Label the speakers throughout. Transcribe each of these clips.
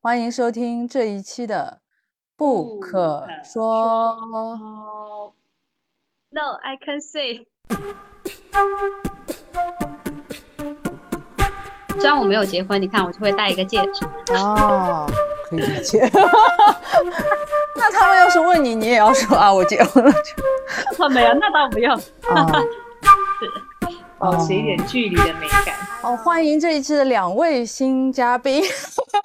Speaker 1: 欢迎收听这一期的《不可说》。
Speaker 2: No, I can say。虽然我没有结婚，你看我就会戴一个戒指。
Speaker 1: 哦，可以理解。那他们要是问你，你也要说啊，我结婚了。
Speaker 2: 哦，没有，那倒不用。
Speaker 1: 啊，
Speaker 3: 保持一点距离的美感。
Speaker 1: 哦，欢迎这一期的两位新嘉宾。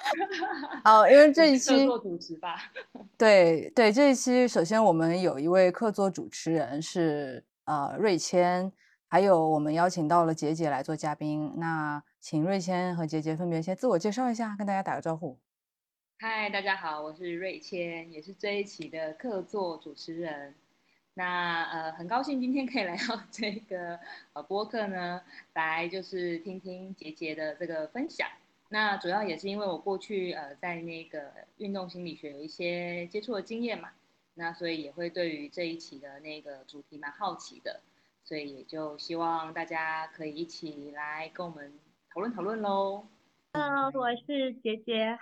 Speaker 1: 好，因为这一
Speaker 3: 客
Speaker 1: 期
Speaker 3: 座主持吧，
Speaker 1: 对对，这一期首先我们有一位客座主持人是呃瑞谦，还有我们邀请到了杰杰来做嘉宾。那请瑞谦和杰杰分别先自我介绍一下，跟大家打个招呼。
Speaker 3: 嗨，大家好，我是瑞谦，也是这一期的客座主持人。那呃，很高兴今天可以来到这个呃播客呢，来就是听听杰杰的这个分享。那主要也是因为我过去呃在那个运动心理学有一些接触的经验嘛，那所以也会对于这一期的那个主题蛮好奇的，所以也就希望大家可以一起来跟我们讨论讨论喽。
Speaker 2: 嗯我是杰杰，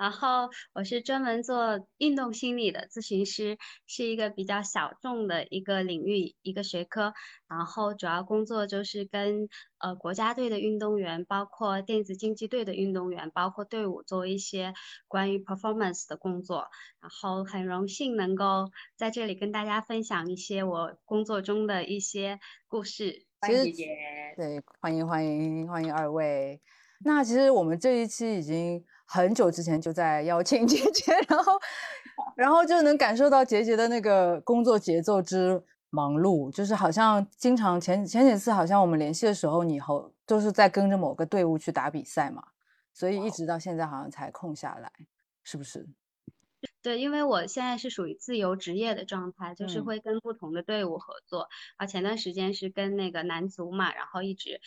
Speaker 2: 然后我是专门做运动心理的咨询师，是一个比较小众的一个领域一个学科，然后主要工作就是跟呃国家队的运动员，包括电子竞技队的运动员，包括队伍做一些关于 performance 的工作，然后很荣幸能够在这里跟大家分享一些我工作中的一些故事。
Speaker 3: 欢迎姐姐。
Speaker 1: 对，欢迎欢迎欢迎二位。那其实我们这一期已经很久之前就在邀请杰杰，然后然后就能感受到杰杰的那个工作节奏之忙碌，就是好像经常前前几次好像我们联系的时候，你后都是在跟着某个队伍去打比赛嘛，所以一直到现在好像才空下来，是不是？
Speaker 2: 对，因为我现在是属于自由职业的状态，就是
Speaker 1: 嗯
Speaker 2: 会跟不同的队伍合作。啊，前段时间是跟那个男足嘛，然后一直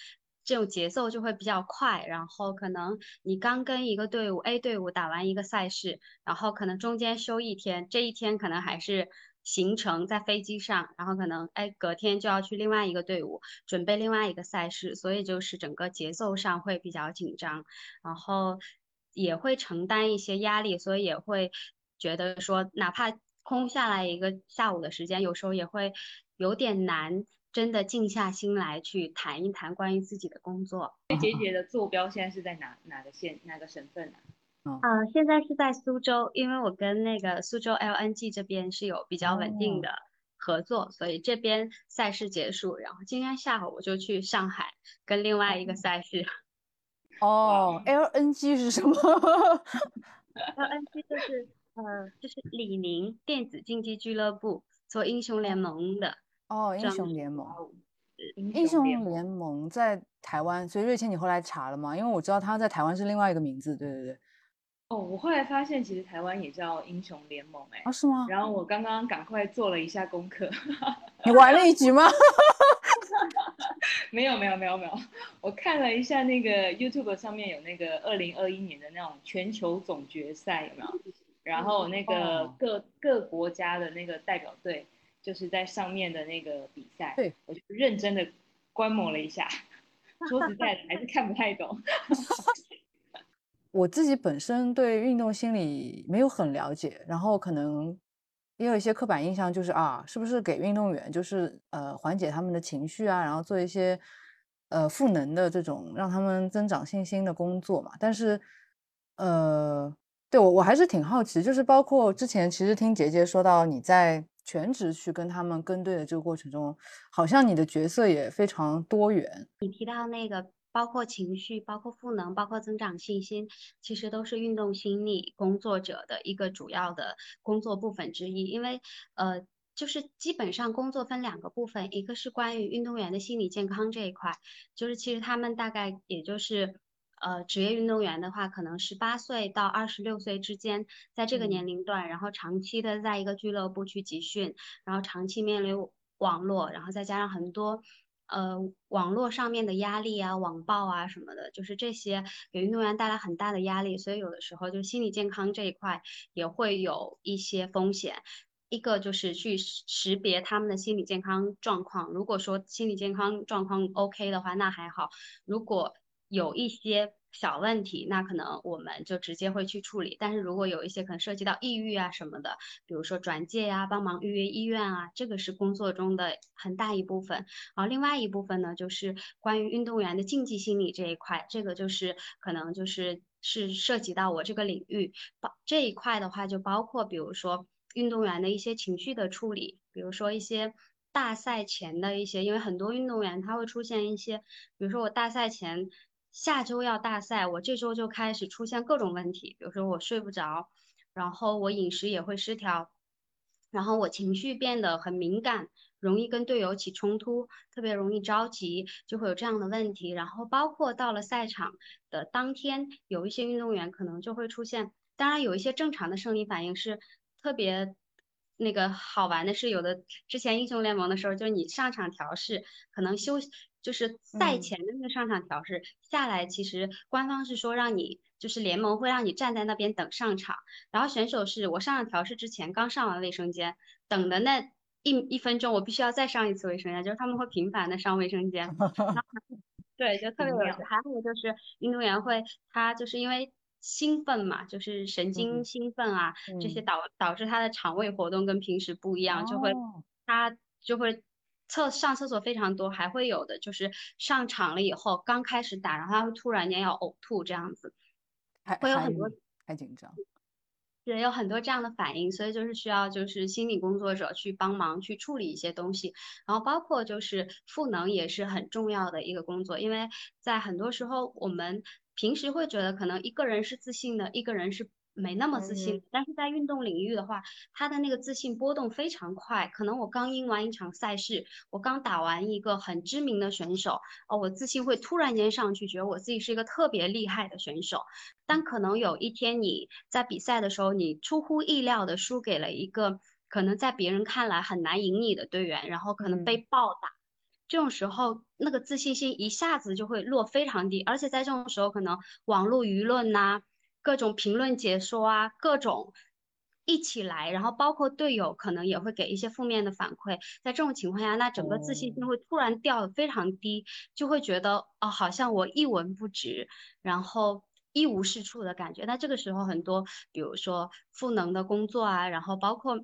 Speaker 2: 这种节奏就会比较快，然后可能你刚跟一个队伍 A 队伍打完一个赛事，然后可能中间休一天，这一天可能还是行程在飞机上，然后可能哎隔天就要去另外一个队伍准备另外一个赛事，所以就是整个节奏上会比较紧张。然后也会承担一些压力，所以也会觉得说，哪怕空下来一个下午的时间，有时候也会有点难，真的静下心来去谈一谈关于自己的工作。
Speaker 3: 杰杰的坐标现在是在哪哪个县哪个省份呢啊？
Speaker 2: 呃，现在是在苏州，因为我跟那个苏州 LNG 这边是有比较稳定
Speaker 1: 哦
Speaker 2: 的合作，所以这边赛事结束，然后今天下午我就去上海跟另外一个赛事。
Speaker 1: 哦，LNG 是什么
Speaker 2: ？LNG 就是呃，就是李宁电子竞技俱乐部做英雄联盟的。
Speaker 1: 哦，英雄联盟。英
Speaker 3: 英
Speaker 1: 雄
Speaker 3: 联盟
Speaker 1: 在台湾，所以瑞谦你后来查了吗？因为我知道他在台湾是另外一个名字，对对对。
Speaker 3: 哦，我后来发现其实台湾也叫英雄联盟哎、
Speaker 1: 啊，是吗？
Speaker 3: 然后我刚刚赶快做了一下功课，
Speaker 1: 你玩了一局吗？
Speaker 3: 没有没有没有没有，我看了一下那个 YouTube 上面有那个二零二一年的那种全球总决赛有没有？然后那个
Speaker 1: 哦
Speaker 3: 各各国家的那个代表队就是在上面的那个比赛，
Speaker 1: 对，
Speaker 3: 我就认真的观摩了一下，说实在的还是看不太懂。
Speaker 1: 我自己本身对运动心理没有很了解，然后可能也有一些刻板印象，就是啊，是不是给运动员就是呃缓解他们的情绪啊，然后做一些呃赋能的这种让他们增长信心的工作嘛？但是呃，对我我还是挺好奇，就是包括之前其实听杰杰说到你在全职去跟他们跟队的这个过程中，好像你的角色也非常多元。
Speaker 2: 你提到那个包括情绪、包括赋能、包括增长信心，其实都是运动心理工作者的一个主要的工作部分之一。因为呃，就是基本上工作分两个部分，一个是关于运动员的心理健康这一块，就是其实他们大概也就是。呃，职业运动员的话，可能十八岁到二十六岁之间，在这个
Speaker 3: 嗯
Speaker 2: 年龄段，然后长期的在一个俱乐部去集训，然后长期面临网络，然后再加上很多呃网络上面的压力啊、网暴啊什么的，就是这些给运动员带来很大的压力，所以有的时候就心理健康这一块也会有一些风险。一个就是去识识别他们的心理健康状况，如果说心理健康状况 OK 的话，那还好；如果有一些小问题，那可能我们就直接会去处理。但是如果有一些可能涉及到抑郁啊什么的，比如说转介呀、帮忙预约医院啊，这个是工作中的很大一部分。然后另外一部分呢，就是关于运动员的竞技心理这一块，这个就是可能就是是涉及到我这个领域。包这一块的话，就包括比如说运动员的一些情绪的处理，比如说一些。大赛前的一些，因为很多运动员他会出现一些，比如说我大赛前下周要大赛，我这周就开始出现各种问题，比如说我睡不着，然后我饮食也会失调，然后我情绪变得很敏感，容易跟队友起冲突，特别容易着急，就会有这样的问题。然后包括到了赛场的当天，有一些运动员可能就会出现，当然有一些正常的生理反应是特别。那个好玩的是，有的之前英雄联盟的时候，就是你上场调试，可能休就是赛前的那个上场调试下来，其实官方是说让你就是联盟会让你站在那边等上场，然后选手是我上场调试之前刚上完卫生间，等的那一一分钟，我必须要再上一次卫生间，就是他们会频繁的上卫生间，对，就特别有意思还有就是运动员会他就是因为。兴奋嘛，就是神经。兴奋啊，这些导导致他的肠胃活动跟平时不一样，就会他就会厕上厕所非常多，还会有的就是上场了以后刚开始打，然后他会突然间要呕吐这样子，会有很多
Speaker 1: 太紧张，
Speaker 2: 对，有很多这样的反应，所以就是需要就是心理工作者去帮忙去处理一些东西，然后包括就是赋能也是很重要的一个工作，因为在很多时候我们。平时会觉得可能一个人是自信的，一个人是没那么自信。但是在运动领域的话，他的那个自信波动非常快。可能我刚赢完一场赛事，我刚打完一个很知名的选手，哦，我自信会突然间上去，觉得我自己是一个特别厉害的选手。但可能有一天你在比赛的时候，你出乎意料的输给了一个可能在别人看来很难赢你的队员，然后可能被暴打。这种时候，那个自信心一下子就会落非常低，而且在这种时候，可能网络舆论呐、各种评论解说啊、各种一起来，然后包括队友可能也会给一些负面的反馈。在这种情况下，那整个自信心会突然掉的非常低，就会觉得哦，好像我一文不值，然后一无是处的感觉。那这个时候，很多比如说赋能的工作啊，然后包括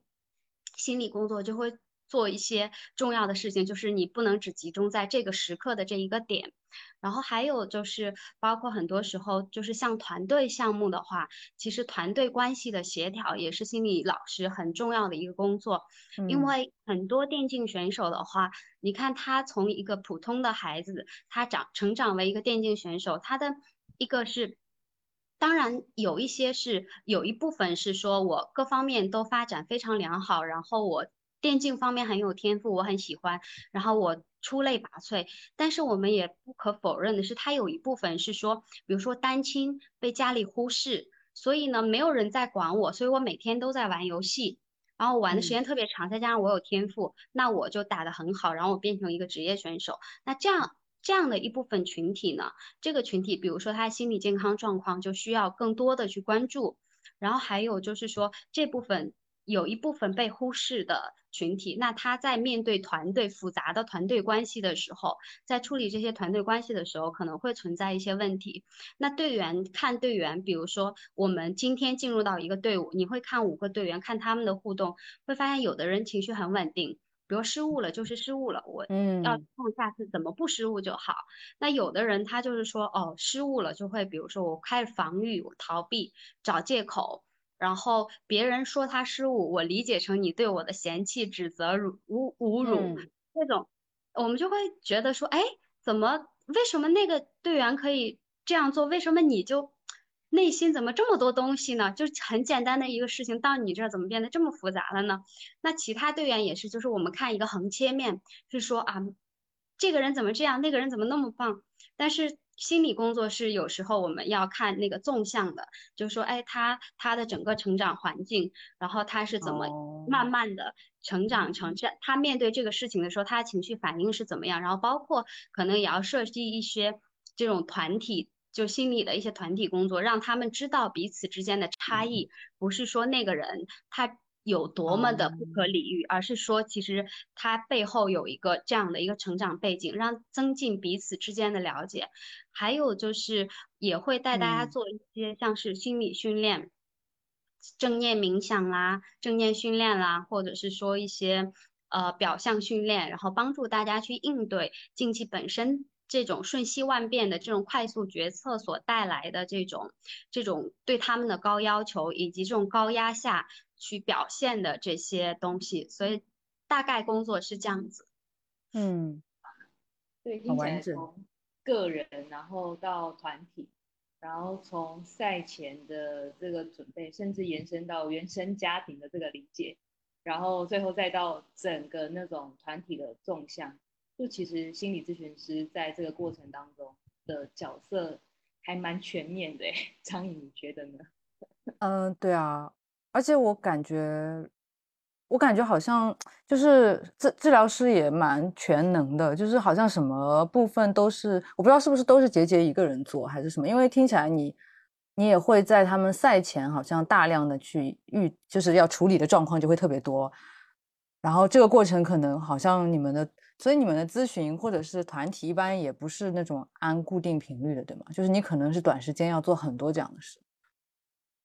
Speaker 2: 心理工作就会。做一些重要的事情，就是你不能只集中在这个时刻的这一个点，然后还有就是包括很多时候，就是像团队项目的话，其实团队关系的协调也是心理老师很重要的一个工作，因为很多电竞选手的话，你看他从一个普通的孩子，他长成长为一个电竞选手，他的一个是，当然有一些是有一部分是说我各方面都发展非常良好，然后我。电竞方面很有天赋，我很喜欢，然后我出类拔萃。但是我们也不可否认的是，他有一部分是说，比如说单亲被家里忽视，所以呢没有人在管我，所以我每天都在玩游戏，然后玩的时间特别长，再加上我有天赋，那我就打得很好，然后我变成一个职业选手。那这样这样的一部分群体呢，这个群体，比如说他心理健康状况就需要更多的去关注，然后还有就是说这部分。有一部分被忽视的群体，那他在面对团队复杂的团队关系的时候，在处理这些团队关系的时候，可能会存在一些问题。那队员看队员，比如说我们今天进入到一个队伍，你会看五个队员，看他们的互动，会发现有的人情绪很稳定，比如失误了就是失误了，我嗯要碰下次怎么不失误就好。那有的人他就是说哦失误了就会，比如说我开始防御，我逃避，找借口。然后别人说他失误，我理解成你对我的嫌弃、指责、辱侮侮辱这种，我们就会觉得说，哎，怎么为什么那个队员可以这样做？为什么你就内心怎么这么多东西呢？就很简单的一个事情，到你这儿怎么变得这么复杂了呢？那其他队员也是，就是我们看一个横切面，是说啊，这个人怎么这样，那个人怎么那么棒，但是。心理工作是有时候我们要看那个纵向的，就是说，哎，他他的整个成长环境，然后他是怎么慢慢的成长成这，他面对这个事情的时候，他的情绪反应是怎么样，然后包括可能也要设计一些这种团体，就心理的一些团体工作，让他们知道彼此之间的差异，不是说那个人他有多么的不可理喻，而是说其实他背后有一个这样的一个成长背景，让增进彼此之间的了解。还有就是也会带大家做一些像是心理训练、正念冥想啦、正念训练啦，或者是说一些呃表象训练，然后帮助大家去应对竞技本身。这种瞬息万变的这种快速决策所带来的这种这种对他们的高要求，以及这种高压下去表现的这些东西，所以大概工作是这样子。
Speaker 1: 嗯，
Speaker 3: 对，听起来从个人，然后到团体，然后从赛前的这个准备，甚至延伸到原生家庭的这个理解，然后最后再到整个那种团体的纵向。就其实心理咨询师在这个过程当中的角色还蛮全面的，张颖，你觉得呢？
Speaker 1: 嗯，对啊，而且我感觉，我感觉好像就是治治疗师也蛮全能的，就是好像什么部分都是，我不知道是不是都是杰杰一个人做还是什么，因为听起来你你也会在他们赛前好像大量的去预，就是要处理的状况就会特别多，然后这个过程可能好像你们的。所以你们的咨询或者是团体一般也不是那种按固定频率的，对吗？就是你可能是短时间要做很多这样的事。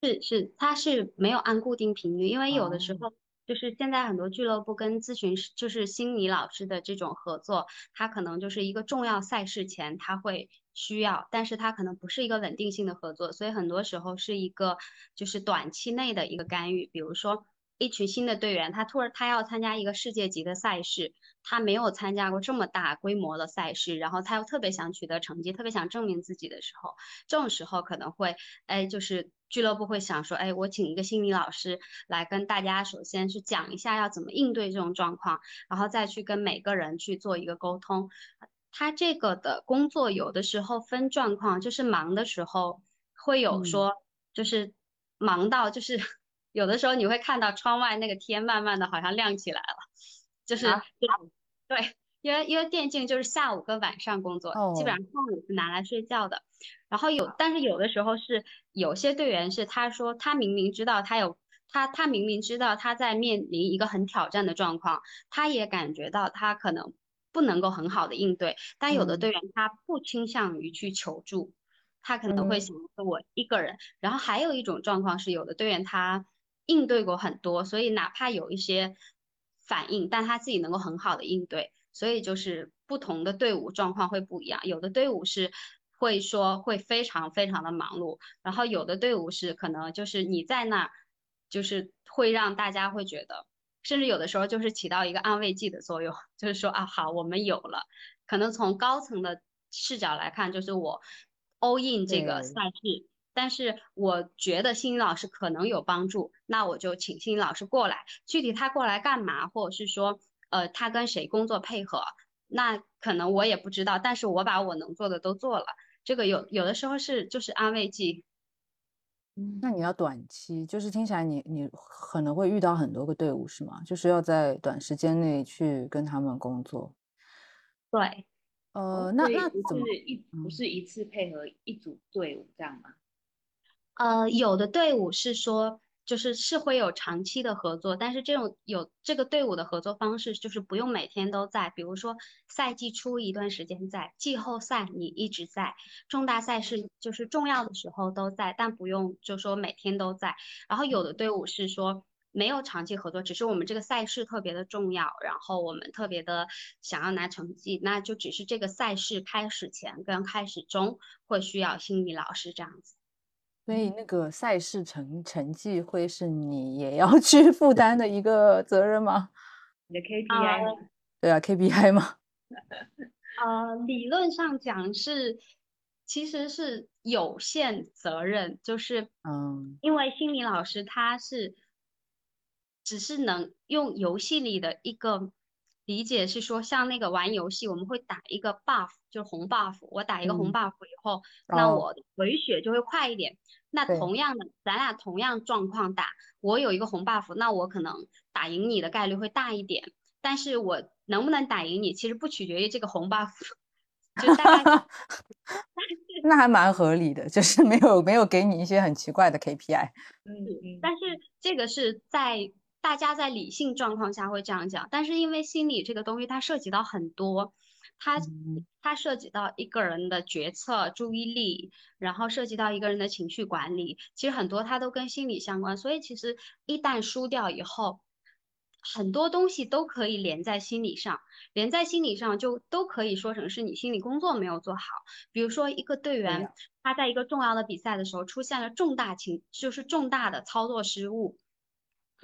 Speaker 2: 是是，它是没有按固定频率，因为有的时候就是现在很多俱乐部跟咨询师，就是心理老师的这种合作，它可能就是一个重要赛事前他会需要，但是它可能不是一个稳定性的合作，所以很多时候是一个就是短期内的一个干预，比如说。一群新的队员，他突然他要参加一个世界级的赛事，他没有参加过这么大规模的赛事，然后他又特别想取得成绩，特别想证明自己的时候，这种时候可能会，哎，就是俱乐部会想说，哎，我请一个心理老师来跟大家，首先是讲一下要怎么应对这种状况，然后再去跟每个人去做一个沟通。他这个的工作有的时候分状况，就是忙的时候会有说，就是忙到就是。有的时候你会看到窗外那个天慢慢的好像亮起来了，就是对，因为因为电竞就是下午跟晚上工作，基本上上午是拿来睡觉的。然后有，但是有的时候是有些队员是他说他明明知道他有他他明明知道他在面临一个很挑战的状况，他也感觉到他可能不能够很好的应对，但有的队员他不倾向于去求助，他可能会想说我一个人。然后还有一种状况是有的队员他。应对过很多，所以哪怕有一些反应，但他自己能够很好的应对，所以就是不同的队伍状况会不一样。有的队伍是会说会非常非常的忙碌，然后有的队伍是可能就是你在那，就是会让大家会觉得，甚至有的时候就是起到一个安慰剂的作用，就是说啊好，我们有了。可能从高层的视角来看，就是我 all in 这个赛事。但是我觉得心理老师可能有帮助，那我就请心理老师过来。具体他过来干嘛，或者是说，呃，他跟谁工作配合，那可能我也不知道。但是我把我能做的都做了。这个有有的时候是就是安慰剂。
Speaker 1: 嗯，那你要短期，就是听起来你你可能会遇到很多个队伍是吗？就是要在短时间内去跟他们工作。
Speaker 2: 对，
Speaker 1: 呃，那那怎么
Speaker 3: 一不是一次配合一组队伍这样吗？
Speaker 2: 呃，有的队伍是说，就是是会有长期的合作，但是这种有这个队伍的合作方式，就是不用每天都在，比如说赛季初一段时间在，季后赛你一直在，重大赛事就是重要的时候都在，但不用就说每天都在。然后有的队伍是说没有长期合作，只是我们这个赛事特别的重要，然后我们特别的想要拿成绩，那就只是这个赛事开始前跟开始中会需要心理老师这样子。
Speaker 1: 所以那个赛事成成绩会是你也要 去负担的一个责任吗？
Speaker 3: 你的 KPI？
Speaker 1: 对啊，KPI 吗？
Speaker 2: 呃，理论上讲是，其实是有限责任，就是
Speaker 1: 嗯，
Speaker 2: 因为心理老师他是只是能用游戏里的一个理解是说，像那个玩游戏，我们会打一个 buff，就是红 buff，我打一个红 buff 以后，那我回血就会快一点。那同样的，咱俩同样状况打，我有一个红 buff，那我可能打赢你的概率会大一点。但是我能不能打赢你，其实不取决于这个红 buff。就大概，
Speaker 1: 那还蛮合理的，就是没有没有给你一些很奇怪的 KPI。
Speaker 2: 嗯嗯。但是这个是在大家在理性状况下会这样讲，但是因为心理这个东西它涉及到很多，它它涉及到一个人的决策、注意力，然后涉及到一个人的情绪管理，其实很多它都跟心理相关。所以其实一旦输掉以后，很多东西都可以连在心理上，连在心理上就都可以说成是你心理工作没有做好。比如说一个队员他在一个重要的比赛的时候出现了重大情，就是重大的操作失误。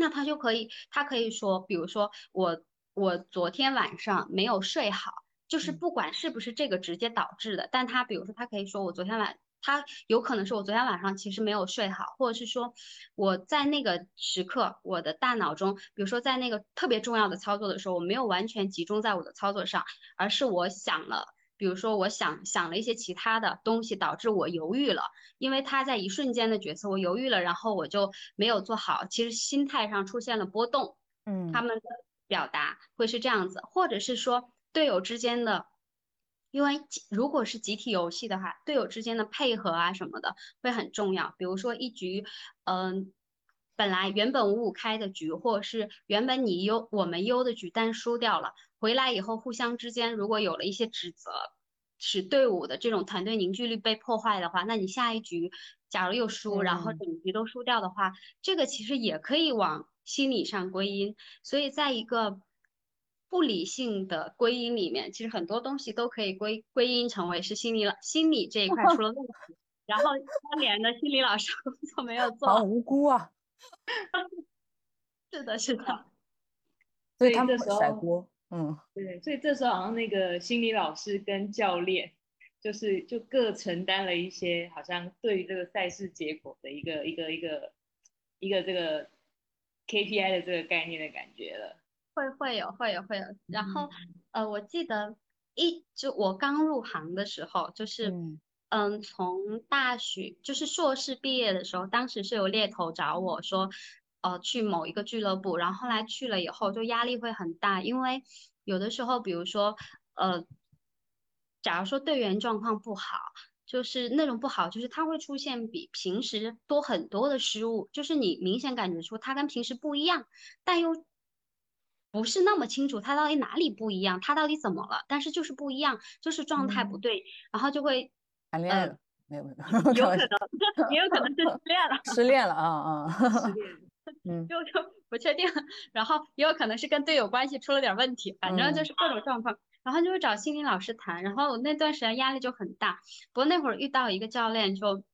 Speaker 2: 那他就可以，他可以说，比如说我我昨天晚上没有睡好，就是不管是不是这个直接导致的，但他比如说他可以说我昨天晚，他有可能是我昨天晚上其实没有睡好，或者是说我在那个时刻我的大脑中，比如说在那个特别重要的操作的时候，我没有完全集中在我的操作上，而是我想了。比如说，我想想了一些其他的东西，导致我犹豫了。因为他在一瞬间的决策，我犹豫了，然后我就没有做好。其实心态上出现了波动。
Speaker 1: 嗯，
Speaker 2: 他们的表达会是这样子，或者是说队友之间的，因为如果是集体游戏的话，队友之间的配合啊什么的会很重要。比如说一局，嗯，本来原本五五开的局，或者是原本你优我们优的局，但输掉了。回来以后，互相之间如果有了一些指责，使队伍的这种团队凝聚力被破坏的话，那你下一局假如又输，然后整局都输掉的话，这个其实也可以往心理上归因。所以在一个不理性的归因里面，其实很多东西都可以归归因成为是心理了心理这一块 出了问题，然后当年的心理老师工作没有做
Speaker 1: 好无辜啊！
Speaker 2: 是的，是的，
Speaker 1: 所以他们甩锅。嗯，
Speaker 3: 对，所以这时候好像那个心理老师跟教练，就是就各承担了一些，好像对于这个赛事结果的一个一个一个一个这个 KPI 的这个概念的感觉了。
Speaker 2: 会会有会有会有，然后呃，我记得一就我刚入行的时候，就是嗯，从大学就是硕士毕业的时候，当时是有猎头找我说。呃，去某一个俱乐部，然后后来去了以后，就压力会很大，因为有的时候，比如说，呃，假如说队员状况不好，就是那种不好，就是他会出现比平时多很多的失误，就是你明显感觉出他跟平时不一样，但又不是那么清楚他到底哪里不一样，他到底怎么了，但是就是不一样，就是状态不对，然后就会
Speaker 1: 谈恋爱了，没有没
Speaker 2: 有，有可能，也有可能是失恋了，
Speaker 1: 失恋了啊啊，
Speaker 3: 失恋。
Speaker 2: 嗯，就就不确定，然后也有可能是跟队友关系出了点问题，反正就是各种状况，然后就会找心理老师谈，然后那段时间压力就很大。不过那会儿遇到一个教练，就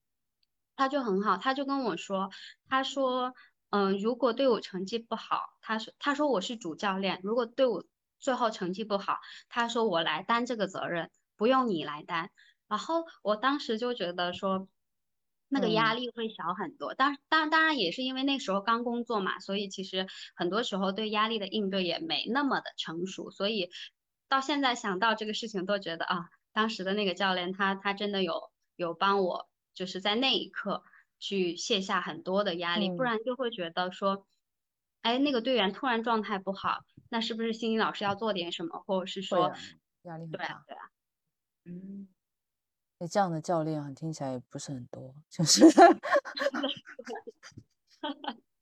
Speaker 2: 他就很好，他就跟我说，他说，嗯，如果队伍成绩不好，他说他说我是主教练，如果队伍最后成绩不好，他说我来担这个责任，不用你来担。然后我当时就觉得说。那个压力会小很多，当当当然也是因为那时候刚工作嘛，所以其实很多时候对压力的应对也没那么的成熟，所以到现在想到这个事情都觉得啊，当时的那个教练他他真的有有帮我，就是在那一刻去卸下很多的压力，不然就会觉得说，哎，那个队员突然状态不好，那是不是心理老师要做点什么，或者是说
Speaker 1: 压力很
Speaker 2: 大，对啊，
Speaker 3: 嗯。
Speaker 1: 那这样的教练啊，听起来也不是很多，就是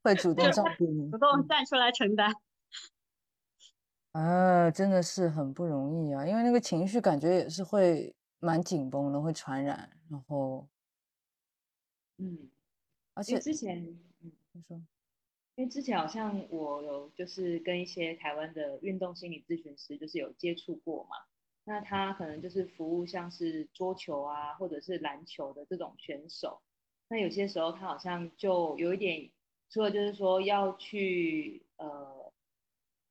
Speaker 1: 会主动照顾你，
Speaker 2: 主动站出来承担。
Speaker 1: 啊，真的是很不容易啊，因为那个情绪感觉也是会蛮紧绷的，会传染。然后，
Speaker 3: 嗯，
Speaker 1: 而且
Speaker 3: 之前，嗯，
Speaker 1: 你说，
Speaker 3: 因为之前好像我有就是跟一些台湾的运动心理咨询师就是有接触过嘛。那他可能就是服务像是桌球啊，或者是篮球的这种选手。那有些时候他好像就有一点，除了就是说要去呃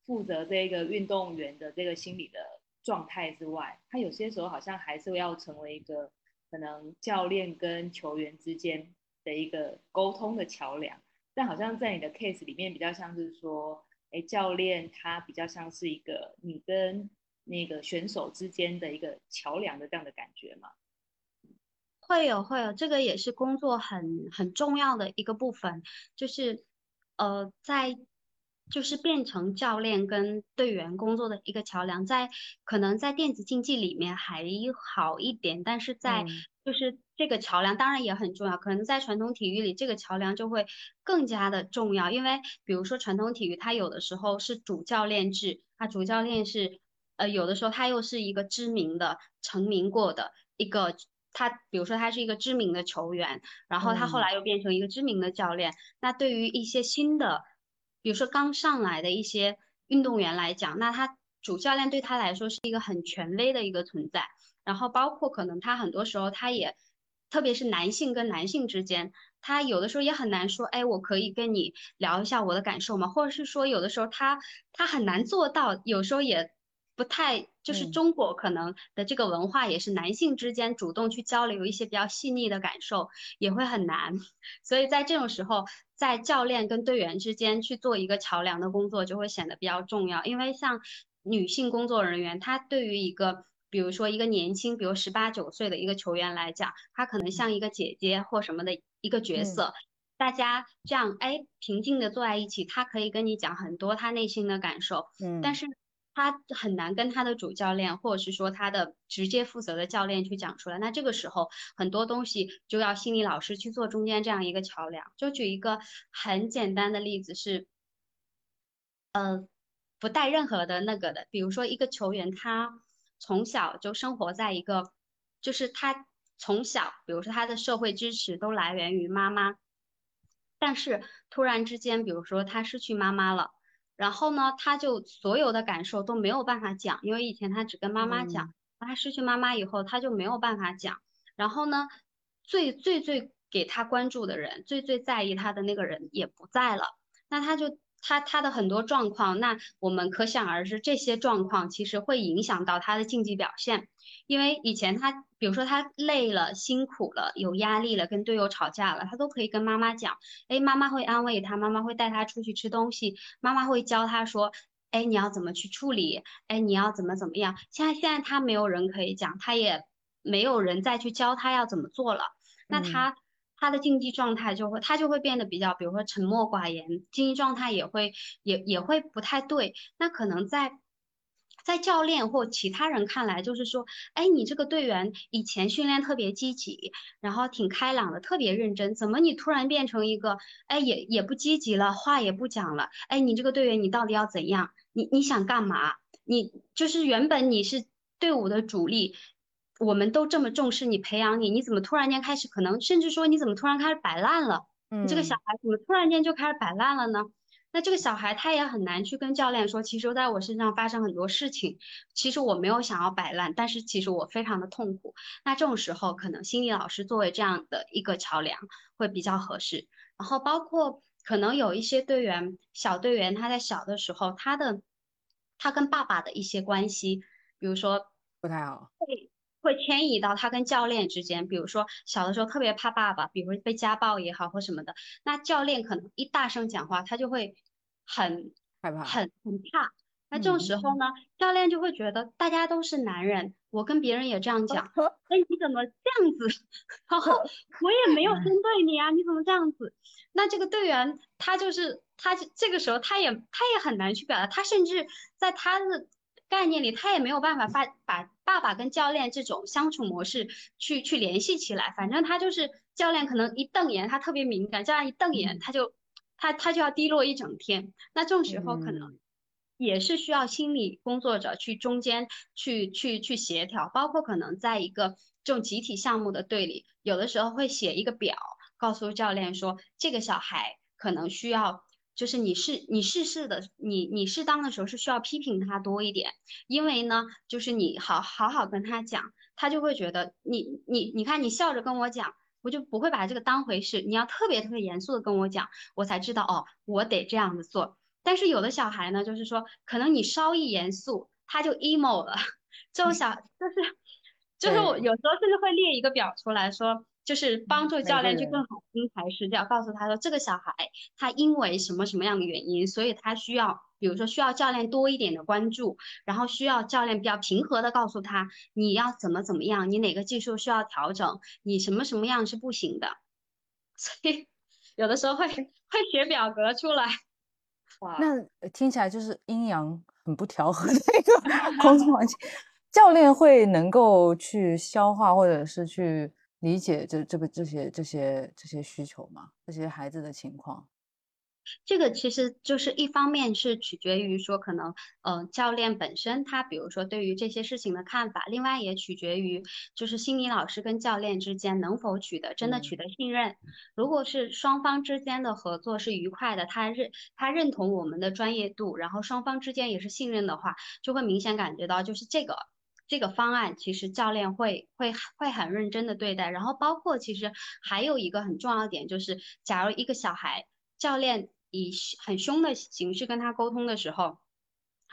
Speaker 3: 负责这个运动员的这个心理的状态之外，他有些时候好像还是要成为一个可能教练跟球员之间的一个沟通的桥梁。但好像在你的 case 里面比较像是说，哎，教练他比较像是一个你跟那个选手之间的一个桥梁的这样的感觉吗？
Speaker 2: 会有会有，这个也是工作很很重要的一个部分，就是呃，在就是变成教练跟队员工作的一个桥梁，在可能在电子竞技里面还好一点，但是在就是这个桥梁当然也很重要，可能在传统体育里这个桥梁就会更加的重要，因为比如说传统体育它有的时候是主教练制，啊主教练是呃有的时候他又是一个知名的成名过的一个。他比如说他是一个知名的球员，然后他后来又变成一个知名的教练。那对于一些新的，比如说刚上来的一些运动员来讲，那他主教练对他来说是一个很权威的一个存在。然后包括可能他很多时候他也，特别是男性跟男性之间，他有的时候也很难说，哎，我可以跟你聊一下我的感受吗？或者是说有的时候他他很难做到，有时候也。不太就是中国可能的这个文化也是男性之间主动去交流一些比较细腻的感受也会很难，所以在这种时候，在教练跟队员之间去做一个桥梁的工作就会显得比较重要。因为像女性工作人员，她对于一个比如说一个年轻，比如十八九岁的一个球员来讲，她可能像一个姐姐或什么的一个角色，大家这样哎平静的坐在一起，她可以跟你讲很多她内心的感受，嗯，但是。他很难跟他的主教练，或者是说他的直接负责的教练去讲出来。那这个时候很多东西就要心理老师去做中间这样一个桥梁。就举一个很简单的例子是，呃，不带任何的那个的，比如说一个球员，他从小就生活在一个，就是他从小，比如说他的社会支持都来源于妈妈，但是突然之间，比如说他失去妈妈了。然后呢，他就所有的感受都没有办法讲，因为以前他只跟妈妈讲，他失去妈妈以后，他就没有办法讲。然后呢，最最最给他关注的人，最最在意他的那个人也不在了，那他就。他他的很多状况，那我们可想而知，这些状况其实会影响到他的竞技表现。因为以前他，比如说他累了、辛苦了、有压力了、跟队友吵架了，他都可以跟妈妈讲，哎，妈妈会安慰他，妈妈会带他出去吃东西，妈妈会教他说，哎，你要怎么去处理，哎，你要怎么怎么样。现在现在他没有人可以讲，他也没有人再去教他要怎么做了，那他。他的竞技状态就会，他就会变得比较，比如说沉默寡言，竞技状态也会也也会不太对。那可能在在教练或其他人看来，就是说，哎，你这个队员以前训练特别积极，然后挺开朗的，特别认真，怎么你突然变成一个，哎，也也不积极了，话也不讲了，哎，你这个队员你到底要怎样？你你想干嘛？你就是原本你是队伍的主力。我们都这么重视你培养你，你怎么突然间开始可能甚至说你怎么突然开始摆烂了？你这个小孩怎么突然间就开始摆烂了呢？那这个小孩他也很难去跟教练说，其实在我身上发生很多事情，其实我没有想要摆烂，但是其实我非常的痛苦。那这种时候，可能心理老师作为这样的一个桥梁会比较合适。然后包括可能有一些队员，小队员他在小的时候，他的他跟爸爸的一些关系，比如说
Speaker 1: 不太好。
Speaker 2: 会迁移到他跟教练之间，比如说小的时候特别怕爸爸，比如被家暴也好或什么的，那教练可能一大声讲话，他就会很
Speaker 1: 害怕，
Speaker 2: 很很怕。那这种时候呢，教练就会觉得大家都是男人，我跟别人也这样讲，哎，你怎么这样子？然后 我也没有针对你啊，你怎么这样子？那这个队员他就是他这个时候他也他也很难去表达，他甚至在他的。概念里，他也没有办法发把爸爸跟教练这种相处模式去去联系起来。反正他就是教练，可能一瞪眼，他特别敏感，教练一瞪眼，他就他他就要低落一整天。那这种时候，可能也是需要心理工作者去中间去去去协调。包括可能在一个这种集体项目的队里，有的时候会写一个表，告诉教练说，这个小孩可能需要。就是你是你适时的，你你适当的时候是需要批评他多一点，因为呢，就是你好好好跟他讲，他就会觉得你你你看你笑着跟我讲，我就不会把这个当回事。你要特别特别严肃的跟我讲，我才知道哦，我得这样子做。但是有的小孩呢，就是说可能你稍一严肃，他就 emo 了。这种小就是就是我有时候甚至会列一个表出来说。就是帮助教练去更好因材施教，告诉他说这个小孩他因为什么什么样的原因，所以他需要，比如说需要教练多一点的关注，然后需要教练比较平和的告诉他你要怎么怎么样，你哪个技术需要调整，你什么什么样是不行的。所以有的时候会会写表格出来。
Speaker 3: 哇，
Speaker 1: 那听起来就是阴阳很不调和的一个 工作环境。教练会能够去消化或者是去理解这这个这些这些这些需求吗？这些孩子的情况？
Speaker 2: 这个其实就是一方面是取决于说可能，呃，教练本身他比如说对于这些事情的看法，另外也取决于就是心理老师跟教练之间能否取得真的取得信任。如果是双方之间的合作是愉快的，他认他认同我们的专业度，然后双方之间也是信任的话，就会明显感觉到就是这个这个方案其实教练会会会很认真的对待。然后包括其实还有一个很重要的点就是，假如一个小孩。教练以很凶的形式跟他沟通的时候，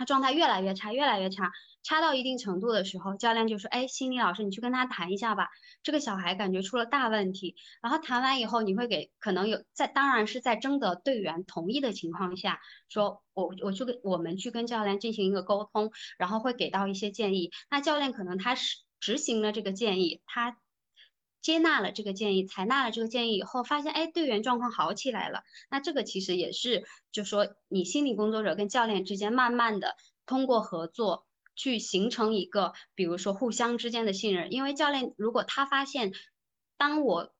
Speaker 2: 他状态越来越差，越来越差，差到一定程度的时候，教练就说：“哎，心理老师，你去跟他谈一下吧，这个小孩感觉出了大问题。”然后谈完以后，你会给可能有在，当然是在征得队员同意的情况下，说我我去跟我们去跟教练进行一个沟通，然后会给到一些建议。那教练可能他是执行了这个建议，他。接纳了这个建议，采纳了这个建议以后，发现哎，队员状况好起来了。那这个其实也是，就说你心理工作者跟教练之间，慢慢的通过合作去形成一个，比如说互相之间的信任。因为教练如果他发现，当我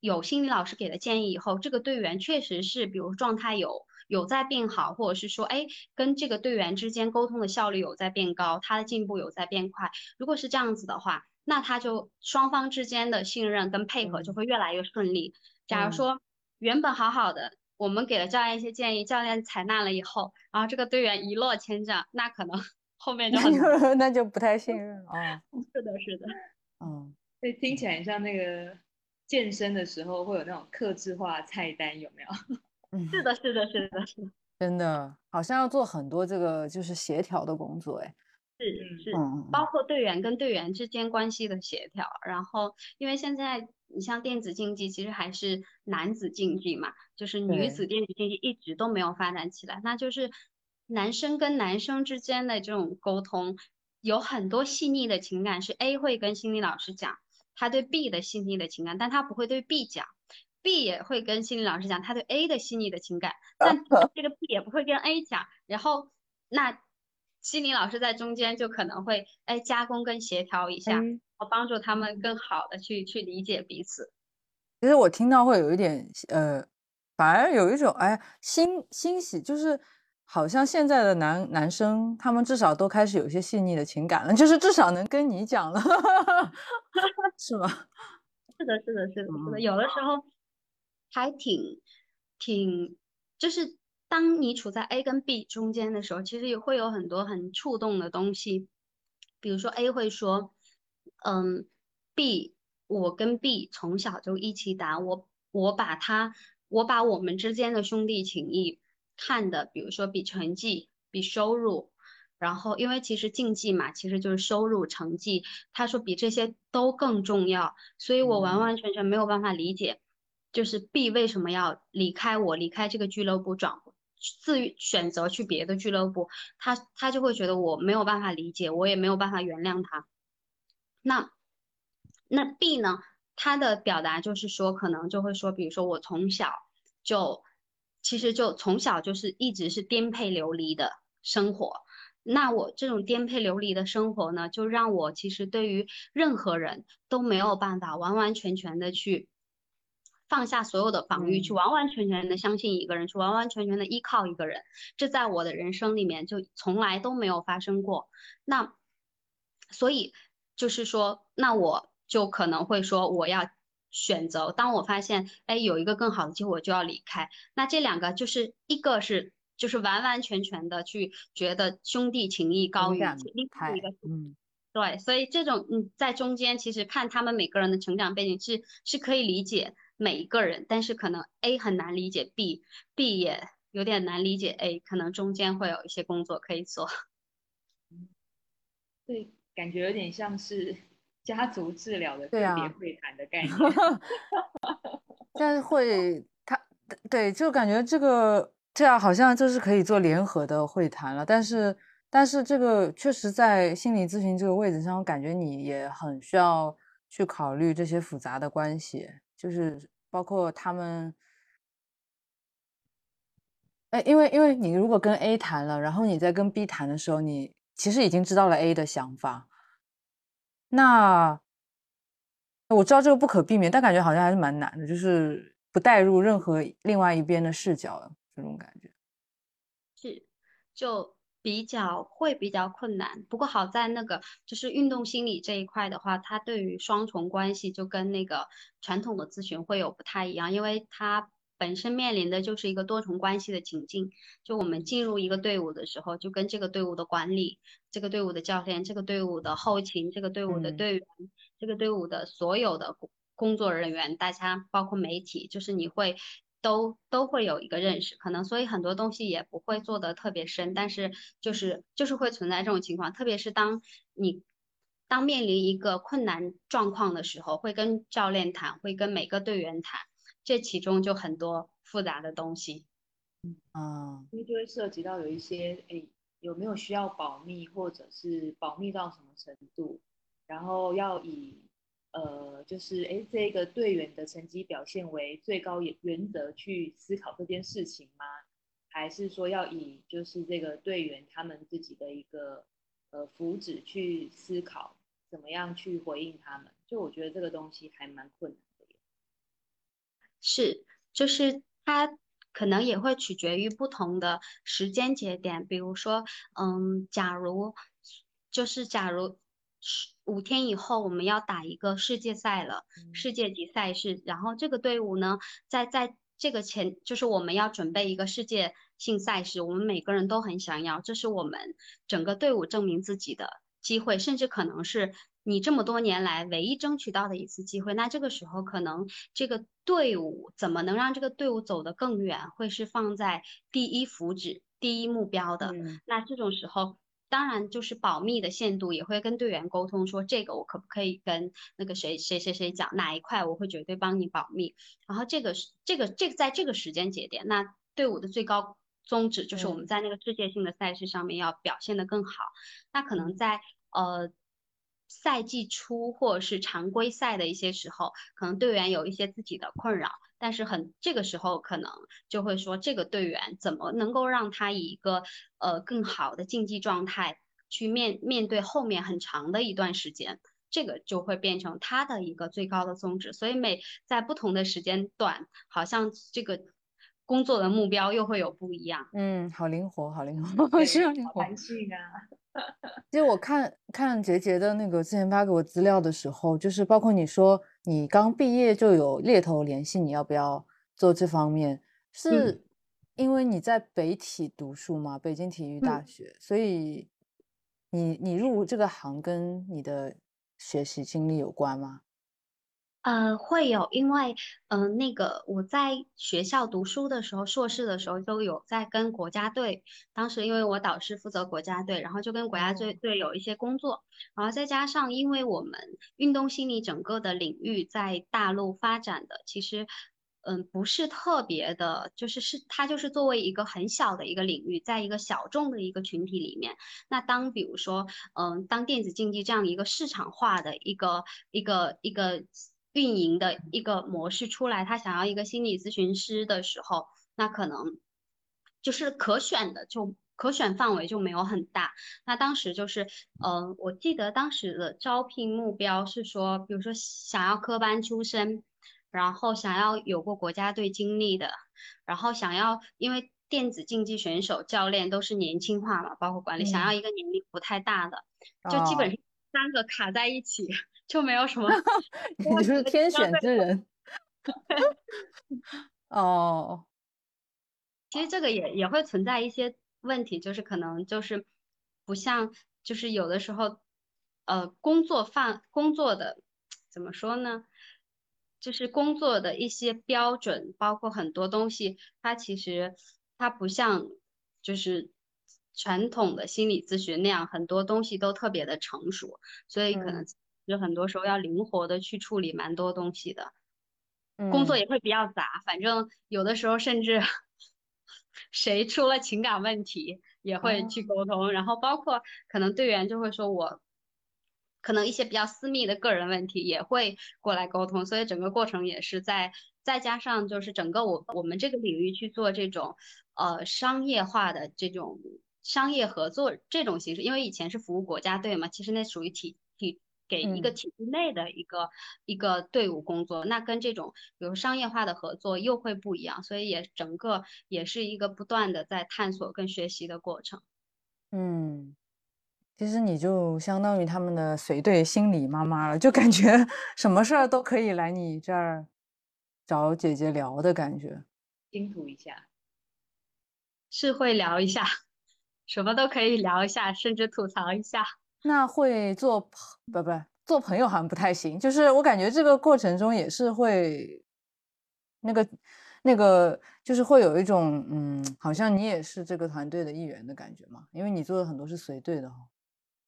Speaker 2: 有心理老师给的建议以后，这个队员确实是，比如状态有有在变好，或者是说哎，跟这个队员之间沟通的效率有在变高，他的进步有在变快。如果是这样子的话。那他就双方之间的信任跟配合就会越来越顺利。假如说原本好好的，我们给了教练一些建议，教练采纳了以后，然后这个队员一落千丈，那可能 后面就
Speaker 1: 那就不太信任了。
Speaker 2: 是的，是的。
Speaker 1: 嗯，
Speaker 3: 以听起来像那个健身的时候会有那种克制化菜单，有没有？
Speaker 2: 嗯，是的，是的，是的，是。
Speaker 1: 真的，好像要做很多这个就是协调的工作，哎。
Speaker 2: 是是，包括队员跟队员之间关系的协调，然后因为现在你像电子竞技，其实还是男子竞技嘛，就是女子电子竞技一直都没有发展起来，那就是男生跟男生之间的这种沟通，有很多细腻的情感是 A 会跟心理老师讲他对 B 的细腻的情感，但他不会对 B 讲，B 也会跟心理老师讲他对 A 的细腻的情感，但 这个 B 也不会跟 A 讲，然后那。心理老师在中间就可能会哎加工跟协调一下，我帮助他们更好的去去理解彼此。
Speaker 1: 其实我听到会有一点呃，反而有一种哎欣欣喜，就是好像现在的男男生他们至少都开始有一些细腻的情感了，就是至少能跟你讲了，是吗？
Speaker 2: 是的，是的，是的，是的，有的时候还挺挺就是。当你处在 A 跟 B 中间的时候，其实也会有很多很触动的东西。比如说 A 会说：“嗯，B，我跟 B 从小就一起打，我我把他，我把我们之间的兄弟情谊看的，比如说比成绩、比收入，然后因为其实竞技嘛，其实就是收入、成绩。他说比这些都更重要，所以我完完全全没有办法理解，就是 B 为什么要离开我，离开这个俱乐部转。”自选择去别的俱乐部，他他就会觉得我没有办法理解，我也没有办法原谅他。那那 B 呢？他的表达就是说，可能就会说，比如说我从小就其实就从小就是一直是颠沛流离的生活。那我这种颠沛流离的生活呢，就让我其实对于任何人都没有办法完完全全的去。放下所有的防御，去完完全全的相信一个人，去完完全全的依靠一个人，这在我的人生里面就从来都没有发生过。那所以就是说，那我就可能会说，我要选择。当我发现，哎，有一个更好的机会，我就要离开。那这两个就是一个是就是完完全全的去觉得兄弟情谊高于另外一个，嗯，对。所以这种嗯，在中间其实看他们每个人的成长背景是是可以理解。每一个人，但是可能 A 很难理解 B，B 也有点难理解 A，可能中间会有一些工作可以做。
Speaker 3: 对，感觉有点像是家族治疗的个别会谈的概念。
Speaker 1: 但是会他对，就感觉这个这样好像就是可以做联合的会谈了。但是但是这个确实在心理咨询这个位置上，我感觉你也很需要去考虑这些复杂的关系，就是。包括他们，哎，因为因为你如果跟 A 谈了，然后你在跟 B 谈的时候，你其实已经知道了 A 的想法，那我知道这个不可避免，但感觉好像还是蛮难的，就是不带入任何另外一边的视角，这种感觉
Speaker 2: 是就。比较会比较困难，不过好在那个就是运动心理这一块的话，它对于双重关系就跟那个传统的咨询会有不太一样，因为它本身面临的就是一个多重关系的情境。就我们进入一个队伍的时候，就跟这个队伍的管理、这个队伍的教练、这个队伍的后勤、这个队伍的队员、这个队伍的所有的工作人员，大家包括媒体，就是你会。都都会有一个认识，可能所以很多东西也不会做得特别深，但是就是就是会存在这种情况，特别是当你当面临一个困难状况的时候，会跟教练谈，会跟每个队员谈，这其中就很多复杂的东西。
Speaker 3: 嗯啊，因为就会涉及到有一些，哎，有没有需要保密，或者是保密到什么程度，然后要以。呃，就是哎，这个队员的成绩表现为最高原原则去思考这件事情吗？还是说要以就是这个队员他们自己的一个呃福祉去思考，怎么样去回应他们？就我觉得这个东西还蛮困难的。
Speaker 2: 是，就是它可能也会取决于不同的时间节点，比如说，嗯，假如就是假如。五天以后我们要打一个世界赛了，世界级赛事。然后这个队伍呢，在在这个前，就是我们要准备一个世界性赛事，我们每个人都很想要，这是我们整个队伍证明自己的机会，甚至可能是你这么多年来唯一争取到的一次机会。那这个时候，可能这个队伍怎么能让这个队伍走得更远，会是放在第一福祉、第一目标的。那这种时候。当然，就是保密的限度也会跟队员沟通，说这个我可不可以跟那个谁谁谁谁讲，哪一块我会绝对帮你保密。然后这个是这个这个在这个时间节点，那队伍的最高宗旨就是我们在那个世界性的赛事上面要表现得更好。那可能在呃。赛季初或者是常规赛的一些时候，可能队员有一些自己的困扰，但是很这个时候可能就会说，这个队员怎么能够让他以一个呃更好的竞技状态去面面对后面很长的一段时间，这个就会变成他的一个最高的宗旨。所以每在不同的时间段，好像这个工作的目标又会有不一样。
Speaker 1: 嗯，好灵活，好灵活，
Speaker 3: 需要灵活性啊。
Speaker 1: 其实我看看杰杰的那个之前发给我资料的时候，就是包括你说你刚毕业就有猎头联系你要不要做这方面，是因为你在北体读书吗？北京体育大学，所以你你入这个行跟你的学习经历有关吗？
Speaker 2: 呃，会有，因为，嗯，那个我在学校读书的时候，硕士的时候都有在跟国家队，当时因为我导师负责国家队，然后就跟国家队队有一些工作，然后再加上因为我们运动心理整个的领域在大陆发展的，其实，嗯，不是特别的，就是是它就是作为一个很小的一个领域，在一个小众的一个群体里面，那当比如说，嗯，当电子竞技这样一个市场化的一个一个一个。运营的一个模式出来，他想要一个心理咨询师的时候，那可能就是可选的，就可选范围就没有很大。那当时就是，嗯，我记得当时的招聘目标是说，比如说想要科班出身，然后想要有过国家队经历的，然后想要因为电子竞技选手教练都是年轻化嘛，包括管理，想要一个年龄不太大的，就基本上三个卡在一起。就没有什么，
Speaker 1: 你是天选之人哦。
Speaker 2: 其实这个也也会存在一些问题，就是可能就是不像，就是有的时候，呃，工作范工作的怎么说呢？就是工作的一些标准，包括很多东西，它其实它不像就是传统的心理咨询那样，很多东西都特别的成熟，所以可能。就很多时候要灵活的去处理蛮多东西的，工作也会比较杂。反正有的时候甚至 谁出了情感问题也会去沟通，然后包括可能队员就会说我可能一些比较私密的个人问题也会过来沟通，所以整个过程也是在再加上就是整个我我们这个领域去做这种呃商业化的这种商业合作这种形式，因为以前是服务国家队嘛，其实那属于体体给一个
Speaker 1: 嗯
Speaker 2: 体制内的一个一个队伍工作，那跟这种比如商业化的合作又会不一样，所以也整个也是一个不断的在探索跟学习的过程。
Speaker 1: 嗯，其实你就相当于他们的随队心理妈妈了，就感觉什么事儿都可以来你这儿找姐姐聊的感觉。
Speaker 3: 倾吐一下。
Speaker 2: 是会聊一下，什么都可以聊一下，甚至吐槽一下。
Speaker 1: 那会做朋不不做朋友好像不太行，就是我感觉这个过程中也是会那个那个就是会有一种嗯，好像你也是这个团队的一员的感觉嘛，因为你做的很多是随队的哈。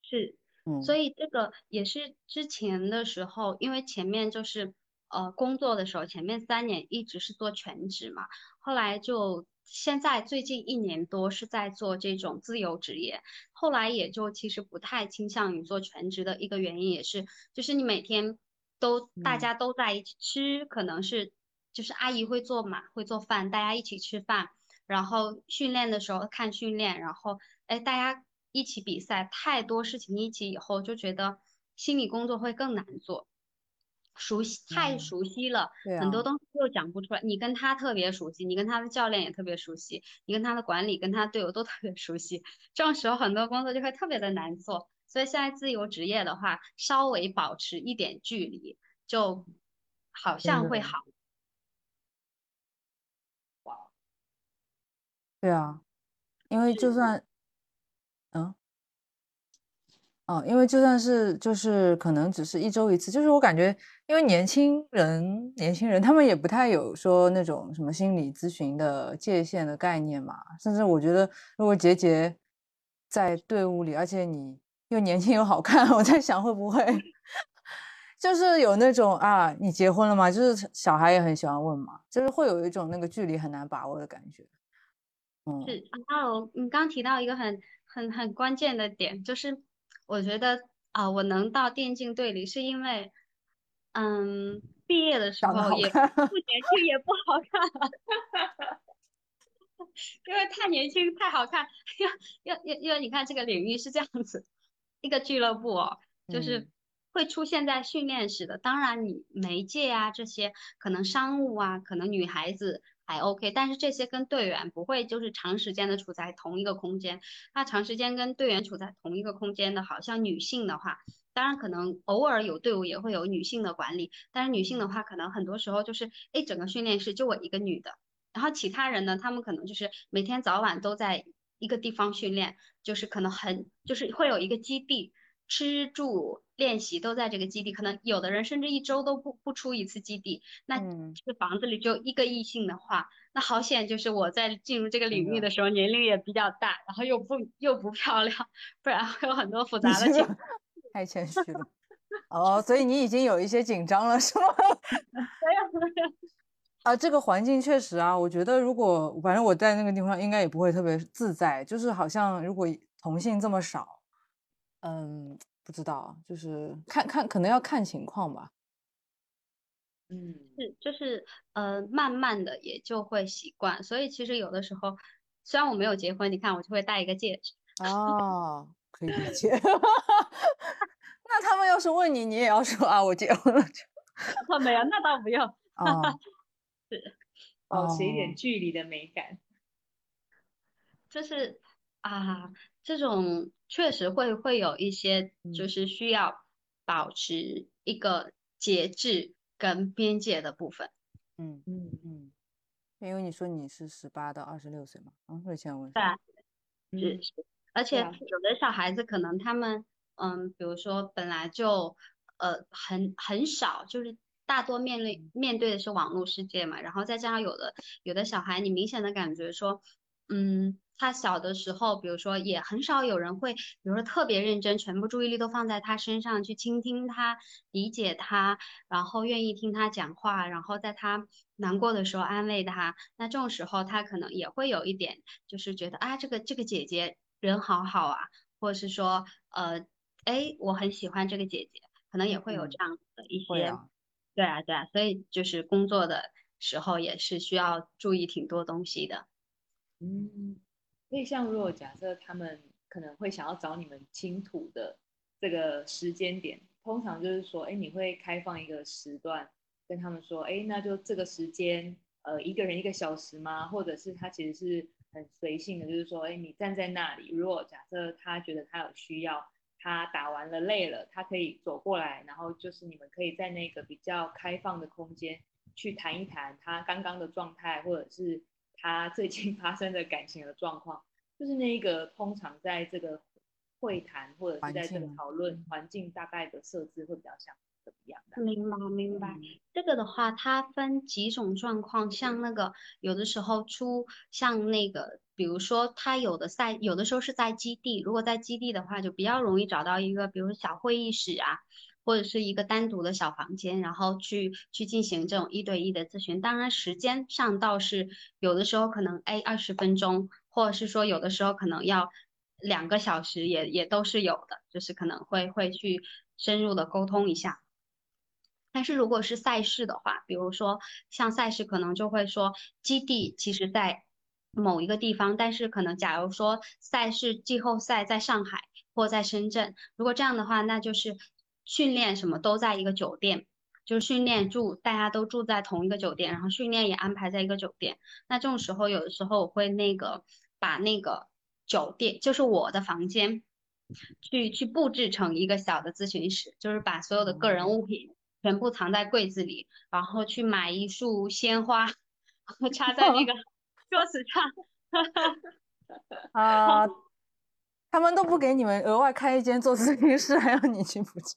Speaker 2: 是，
Speaker 1: 嗯，
Speaker 2: 所以这个也是之前的时候，因为前面就是呃工作的时候，前面三年一直是做全职嘛，后来就现在最近一年多是在做这种自由职业，后来也就其实不太倾向于做全职的一个原因也是，就是你每天都大
Speaker 1: 嗯
Speaker 2: 家都在一起吃，可能是就是阿姨会做嘛，会做饭，大家一起吃饭。然后训练的时候看训练，然后哎，大家一起比赛，太多事情一起以后，就觉得心理工作会更难做，熟悉太
Speaker 1: 嗯
Speaker 2: 熟悉了，
Speaker 1: 对
Speaker 2: 很多
Speaker 1: 啊，
Speaker 2: 东西又讲不出来。你跟他特别熟悉，你跟他的教练也特别熟悉，你跟他的管理、跟他队友都特别熟悉，这种时候很多工作就会特别的难做。所以现在自由职业的话，稍微保持一点距离，就好，像会好。
Speaker 1: 对啊，因为就算嗯。哦，因为就算是就是可能只是一周一次，就是我感觉，因为年轻人年轻人他们也不太有说那种什么心理咨询的界限的概念嘛，甚至我觉得如果杰杰在队伍里，而且你又年轻又好看，我在想会不会 就是有那种啊，你结婚了吗？就是小孩也很喜欢问嘛，就是会有一种那个距离很难把握的感觉。嗯
Speaker 2: 是，然后你刚提到一个很很很关键的点，就是我觉得啊、我能到电竞队里是因为，嗯，毕业的时候也，不年轻也不好看，因为太年轻太好看，要要要因为你看这个领域是这样子，一个俱乐部哦，就是
Speaker 1: 嗯
Speaker 2: 会出现在训练室的。当然，你媒介啊这些，可能商务啊，可能女孩子还 OK，但是这些跟队员不会就是长时间的处在同一个空间。那长时间跟队员处在同一个空间的，好像女性的话，当然可能偶尔有队伍也会有女性的管理，但是女性的话，可能很多时候就是，哎，整个训练室就我一个女的。然后其他人呢，他们可能就是每天早晚都在一个地方训练，就是可能很就是会有一个基地，吃住练习都在这个基地，可能有的人甚至一周都不不出一次基地。那
Speaker 1: 嗯，
Speaker 2: 这个房子里只有一个异性的话，那好险就是我在进入这个，领域的时候年龄也比较大，然后又不又不漂亮，不然会有很多复杂的情况。
Speaker 1: 太谦虚了。哦，所以你已经有一些紧张了，是吗？
Speaker 2: 没有没有
Speaker 1: 啊，这个环境确实啊，我觉得如果反正我在那个地方应该也不会特别自在，就是好像如果同性这么少，嗯，不知道，就是看看可能要看情况吧。
Speaker 3: 嗯，
Speaker 2: 是，就是呃，慢慢的也就会习惯。所以其实有的时候，虽然我没有结婚，你看我就会戴一个戒指。
Speaker 1: 哦，可以理解。那他们要是问你，你也要说啊，我结婚了就。
Speaker 2: 哦，没有，那倒不用。
Speaker 1: 哦
Speaker 2: 是，
Speaker 3: 保持一
Speaker 1: 哦，
Speaker 3: 点距离的美感。
Speaker 2: 就是啊，这种确实会会有一些，就
Speaker 1: 嗯
Speaker 2: 是需要保持一个节制跟边界的部分。
Speaker 1: 嗯
Speaker 3: 嗯。
Speaker 1: 嗯，因为你说你是十八到二十六岁嘛，嗯，瑞倩问
Speaker 2: 对是是，而且有的小孩子可能他们，嗯，比如说本来就呃很很少，就是大多面对
Speaker 1: 嗯
Speaker 2: 面对的是网络世界嘛，然后再加上有的有的小孩，你明显的感觉说，嗯，他小的时候，比如说也很少有人会，比如说特别认真，全部注意力都放在他身上去倾听他、理解他，然后愿意听他讲话，然后在他难过的时候安慰他。那这种时候，他可能也会有一点，就是觉得啊，这个这个姐姐人好好啊，或者是说，呃，哎，我很喜欢这个姐姐，可能也会有
Speaker 1: 嗯，
Speaker 2: 这样的一些，对啊，对啊，所以就是工作的时候也是需要注意挺多东西的。
Speaker 3: 嗯，所以像如果假设他们可能会想要找你们倾吐的这个时间点，通常就是说，哎，你会开放一个时段跟他们说，哎，那就这个时间，呃，一个人一个小时吗？或者是他其实是很随性的，就是说，哎，你站在那里，如果假设他觉得他有需要，他打完了累了，他可以走过来，然后就是你们可以在那个比较开放的空间去谈一谈他刚刚的状态，或者是。他最近发生的感情的状况，就是那一个通常在这个会谈或者是在这个讨论环境大概的设置会比较像怎么样的？
Speaker 2: 明白明白。这个的话，它分几种状况，像那个有的时候出像那个，比如说他有的赛，有的时候是在基地，如果在基地的话，就比较容易找到一个，比如小会议室啊。或者是一个单独的小房间，然后去去进行这种一对一的咨询。当然，时间上倒是有的时候可能哎二十分钟，或者是说有的时候可能要两个小时，也也都是有的，就是可能会会去深入的沟通一下。但是如果是赛事的话，比如说像赛事，可能就会说基地其实在某一个地方，但是可能假如说赛事季后赛在上海或在深圳，如果这样的话，那就是。训练什么都在一个酒店，就是训练住，大家都住在同一个酒店，然后训练也安排在一个酒店。那这种时候，有的时候我会那个把那个酒店，就是我的房间，去去布置成一个小的咨询室，就是把所有的个人物品全部藏在柜子里，然后去买一束鲜花，插在那个 桌子上。
Speaker 1: 啊，他们都不给你们额外开一间做咨询室，还要你去布置。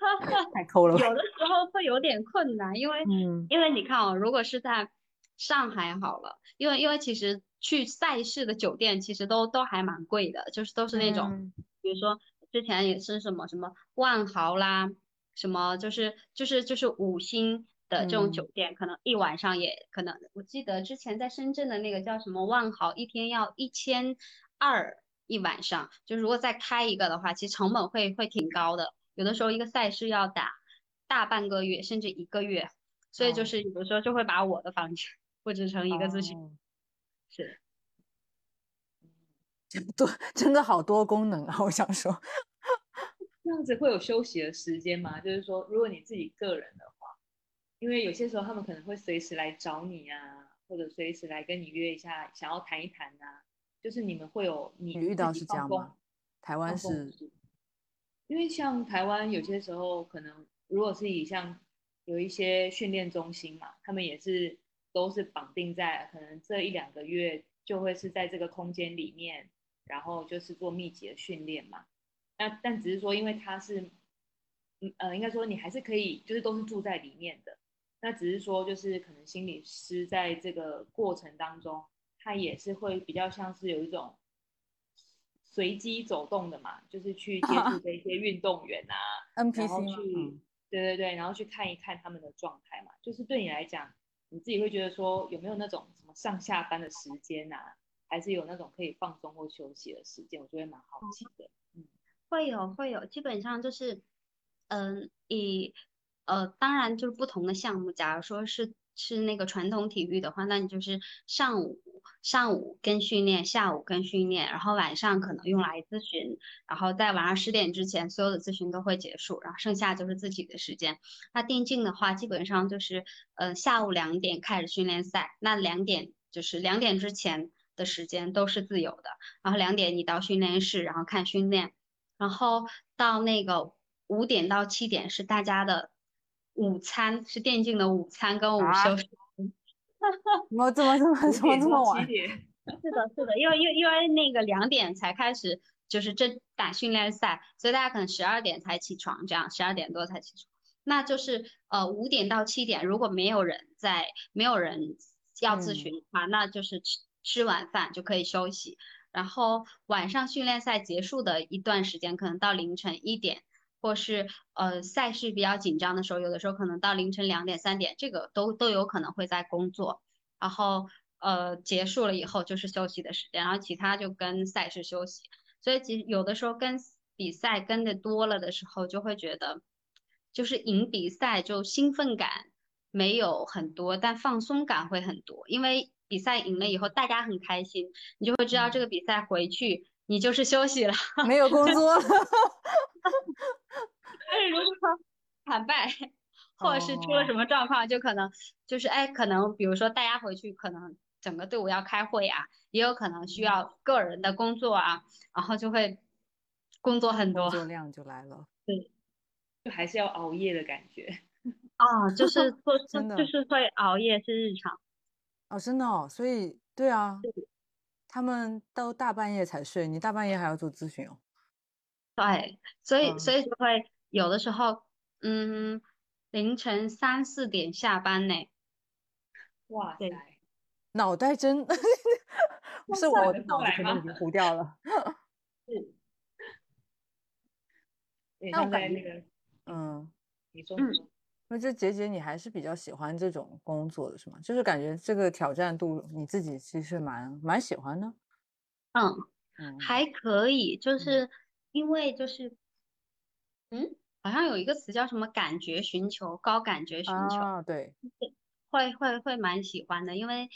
Speaker 1: 太抠了，
Speaker 2: 有的时候会有点困难，因为因为你看哦，如果是在上海好了，因为因为其实去赛事的酒店其实都都还蛮贵的，就是都是那种，比如说之前也是什么什么万豪啦，什么就是就是就是五星的这种酒店，可能一晚上也可能，我记得之前在深圳的那个叫什么万豪，一天要一千二一晚上，就如果再开一个的话，其实成本会会挺高的。有的时候一个赛事要打大半个月，甚至一个月，所以就是有的时候就会把我的房间布置成一个咨询，是，
Speaker 1: 多真的好多功能啊！我想说，
Speaker 3: 这样子会有休息的时间吗？就是说，如果你自己个人的话，因为有些时候他们可能会随时来找你啊，或者随时来跟你约一下，想要谈一谈啊，就是你们会有你
Speaker 1: 遇到是这样吗？台湾是。
Speaker 3: 因为像台湾有些时候可能，如果是以像有一些训练中心嘛，他们也是都是绑定在可能这一两个月就会是在这个空间里面，然后就是做密集的训练嘛。那但只是说，因为他是，嗯呃，应该说你还是可以，就是都是住在里面的。那只是说，就是可能心理师在这个过程当中，他也是会比较像是有一种。随机走动的嘛，就是去接触 这些运动员啊，然后去，对对对，然后去看一看他们的状态嘛。就是对你来讲，你自己会觉得说有没有那种什么上下班的时间啊，还是有那种可以放松或休息的时间？我觉得蛮好奇的。
Speaker 2: 嗯，会有会有，基本上就是，嗯，以呃，当然就是不同的项目，假如说是。是那个传统体育的话，那你就是上午上午跟训练，下午跟训练，然后晚上可能用来咨询，然后在晚上十点之前，所有的咨询都会结束，然后剩下就是自己的时间。那电竞的话，基本上就是呃下午两点开始训练赛，那两点就是两点之前的时间都是自由的，然后两点你到训练室，然后看训练，然后到那个五点到七点是大家的。午餐是电竞的午餐跟午休 时
Speaker 1: 间，怎么怎么怎么怎么这么晚？
Speaker 2: 是的，是的，因为因为因为那个两点才开始，就是这打训练赛，所以大家可能十二点才起床，这样十二点多才起床。那就是呃五点到七点，如果没有人在，没有人要咨询的话，那就是吃吃晚饭就可以休息。然后晚上训练赛结束的一段时间，可能到凌晨一点。或是呃赛事比较紧张的时候，有的时候可能到凌晨两点三点，这个都都有可能会在工作。然后呃结束了以后就是休息的时间，然后其他就跟赛事休息。所以其实有的时候跟比赛跟的多了的时候，就会觉得就是赢比赛就兴奋感没有很多，但放松感会很多。因为比赛赢了以后，大家很开心，你就会知道这个比赛回去你就是休息了，
Speaker 1: 没有工作。
Speaker 2: 但是如果惨败，或者是出了什么状况，就可能就是哎，可能比如说大家回去，可能整个队伍要开会啊，也有可能需要个人的工作啊，然后就会工作很多，
Speaker 1: 工作量就来了。
Speaker 2: 对，
Speaker 3: 就还是要熬夜的感觉。
Speaker 2: 啊，就是 做
Speaker 1: 真的
Speaker 2: 就是会熬夜是日常。
Speaker 1: 哦，真的哦，所以对啊，他们都大半夜才睡，你大半夜还要做咨询哦。
Speaker 2: 对，所以
Speaker 1: 嗯
Speaker 2: 所以就会有的时候，嗯，凌晨三四点下班呢。
Speaker 3: 哇塞，
Speaker 1: 脑袋真 是我
Speaker 3: 后
Speaker 1: 的脑子
Speaker 3: 来吗
Speaker 1: 可能已经糊掉了。
Speaker 2: 是，
Speaker 1: 那我感觉
Speaker 3: 那个，
Speaker 1: 嗯，
Speaker 2: 嗯
Speaker 3: 你说你说，
Speaker 1: 那这杰杰你还是比较喜欢这种工作的是吗？就是感觉这个挑战度你自己其实蛮蛮喜欢的。
Speaker 2: 嗯，
Speaker 1: 嗯，
Speaker 2: 还可以，就
Speaker 1: 嗯
Speaker 2: 是因为就是，嗯，好像有一个词叫什么感觉寻求，高感觉寻求，
Speaker 1: 啊，对，
Speaker 2: 会会会蛮喜欢的，因为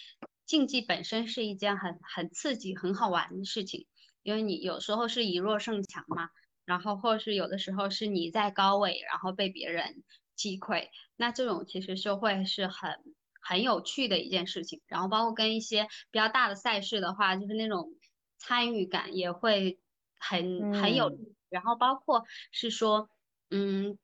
Speaker 2: 竞技本身是一件很很刺激、很好玩的事情，因为你有时候是以弱胜强嘛，然后或是有的时候是你在高位，然后被别人击溃，那这种其实就会是很很有趣的一件事情。然后包括跟一些比较大的赛事的话，就是那种参与感也会很很有
Speaker 1: 嗯。
Speaker 2: 然后包括是说，嗯，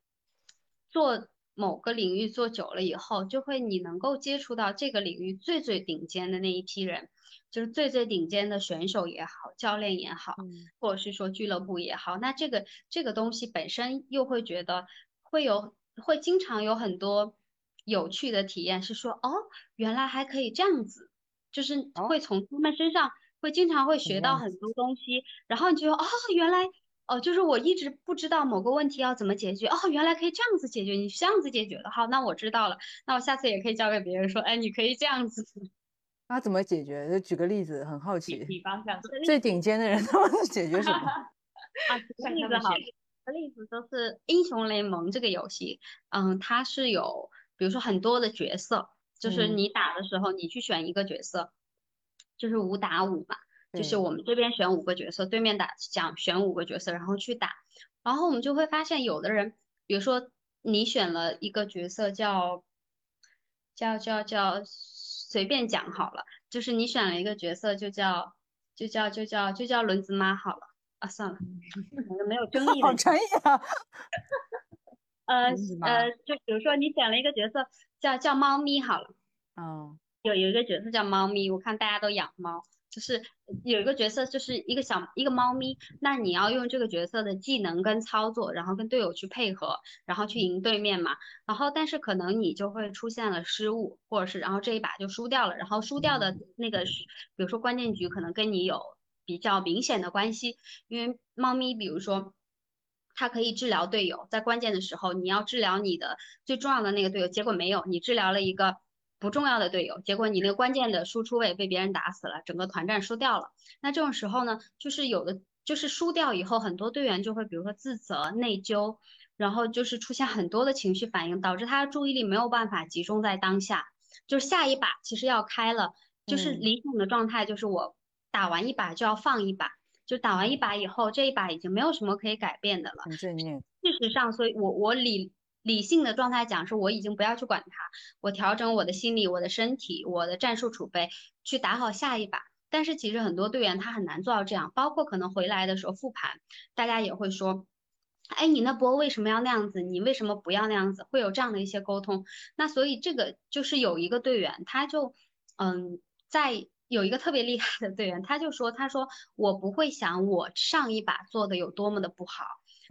Speaker 2: 做某个领域做久了以后，就会你能够接触到这个领域最最顶尖的那一批人，就是最最顶尖的选手也好，教练也好，
Speaker 1: 嗯。
Speaker 2: 或者是说俱乐部也好，那这个这个东西本身又会觉得会有会经常有很多有趣的体验，是说哦，原来还可以这样子，就是
Speaker 1: 哦
Speaker 2: 会从他们身上会经常会学到很多东西，然后你就哦，原来哦，就是我一直不知道某个问题要怎么解决，哦，原来可以这样子解决，你这样子解决的，好，那我知道了，那我下次也可以教给别人说，哎，你可以这样子。
Speaker 1: 那怎么解决？就举个例子，很好奇，
Speaker 3: 比方像
Speaker 1: 最顶尖的人他们解决什么？
Speaker 2: 啊，举例子好个例子就是英雄联盟这个游戏，嗯，它是有比如说很多的角色，就是
Speaker 1: 嗯。
Speaker 2: 你打的时候，你去选一个角色，就是五打五嘛，就是我们这边选五个角色，对面打讲选五个角色，然后去打，然后我们就会发现有的人，比如说你选了一个角色叫叫叫叫随便讲好了，就是你选了一个角色就叫就叫就叫就叫轮子妈好了啊，算了，没有争 议的
Speaker 1: 好专业啊！
Speaker 2: 呃呃，就比如说你选了一个角色叫叫猫咪好了，
Speaker 1: 哦。
Speaker 2: 有有一个角色叫猫咪，我看大家都养猫，就是有一个角色就是一个小一个猫咪，那你要用这个角色的技能跟操作，然后跟队友去配合，然后去赢对面嘛，然后但是可能你就会出现了失误，或者是然后这一把就输掉了，然后输掉的那个是比如说关键局可能跟你有比较明显的关系，因为猫咪比如说。它可以治疗队友，在关键的时候，你要治疗你的最重要的那个队友，结果没有，你治疗了一个不重要的队友，结果你那个关键的输出位被别人打死了，整个团战输掉了。那这种时候呢，就是有的就是输掉以后，很多队员就会比如说自责、内疚，然后就是出现很多的情绪反应，导致他的注意力没有办法集中在当下。就是下一把其实要开了，就是
Speaker 1: 嗯
Speaker 2: 理想的状态就是我打完一把就要放一把。就打完一把以后，这一把已经没有什么可以改变的了。
Speaker 1: 很正念。
Speaker 2: 事实上，所以我我理理性的状态讲是，我已经不要去管它，我调整我的心理、我的身体、我的战术储备，去打好下一把。但是其实很多队员他很难做到这样，包括可能回来的时候复盘，大家也会说，哎，你那波为什么要那样子？你为什么不要那样子？会有这样的一些沟通。那所以这个就是有一个队员，他就嗯，在有一个特别厉害的队员，他就说，他说我不会想我上一把做的有多么的不好。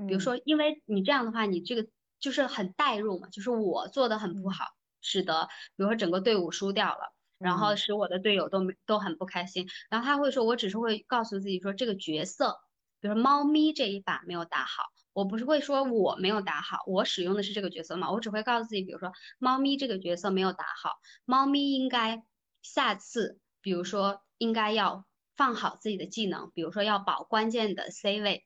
Speaker 2: 比如
Speaker 1: 嗯
Speaker 2: 说，因为你这样的话，你这个就是很代入嘛，就是我做的很不
Speaker 1: 嗯
Speaker 2: 好，使得比如说整个队伍输掉了，然后
Speaker 1: 嗯
Speaker 2: 使我的队友都没都很不开心。然后他会说，我只是会告诉自己说，这个角色，比如说猫咪这一把没有打好，我不是会说我没有打好，我使用的是这个角色嘛，我只会告诉自己，比如说猫咪这个角色没有打好，猫咪应该下次，比如说应该要放好自己的技能，比如说要保关键的 C 位。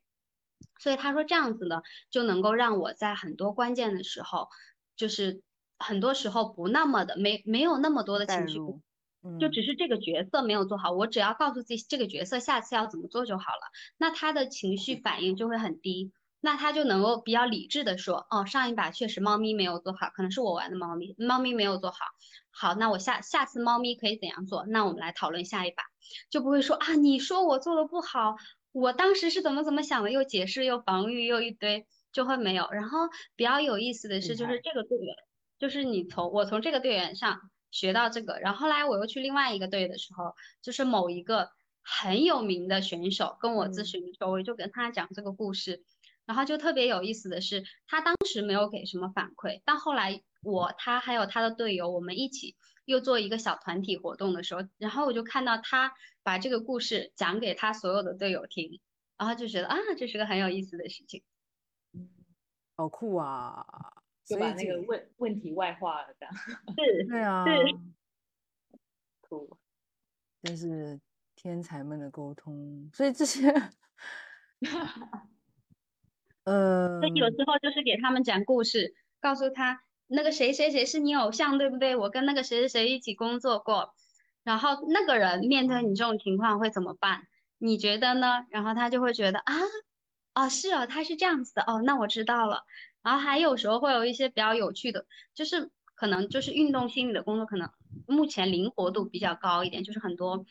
Speaker 2: 所以他说这样子呢，就能够让我在很多关键的时候，就是很多时候不那么的没没有那么多的情绪就只是这个角色没有做好，我只要告诉自己这个角色下次要怎么做就好了，那他的情绪反应就会很低，那他就能够比较理智的说，哦，上一把确实猫咪没有做好，可能是我玩的猫咪，猫咪没有做好，好，那我下下次猫咪可以怎样做？那我们来讨论下一把，就不会说啊，你说我做的不好，我当时是怎么怎么想的，又解释又防御又一堆，就会没有。然后比较有意思的是，就是这个队员，就是你从我从这个队员上。学到这个，然后后来我又去另外一个队的时候，就是某一个很有名的选手跟我咨询的时候，我就跟他讲这个故事，然后就特别有意思的是，他当时没有给什么反馈，但后来我他还有他的队友，我们一起又做一个小团体活动的时候，然后我就看到他把这个故事讲给他所有的队友听，然后就觉得啊，这是个很有意思的事情，
Speaker 1: 好酷啊！
Speaker 3: 就把那个问问题外化了，这样
Speaker 2: 是，
Speaker 1: 对啊，
Speaker 3: 酷，
Speaker 1: 真是天才们的沟通。所以这些，呃，
Speaker 2: 有时候就是给他们讲故事，告诉他那个谁谁谁是你偶像，对不对？我跟那个谁谁谁一起工作过，然后那个人面对你这种情况会怎么办？你觉得呢？然后他就会觉得啊，哦，是哦，他是这样子的，哦，那我知道了。然后还有时候会有一些比较有趣的，就是可能就是运动心理的工作，可能目前灵活度比较高一点，就是很多，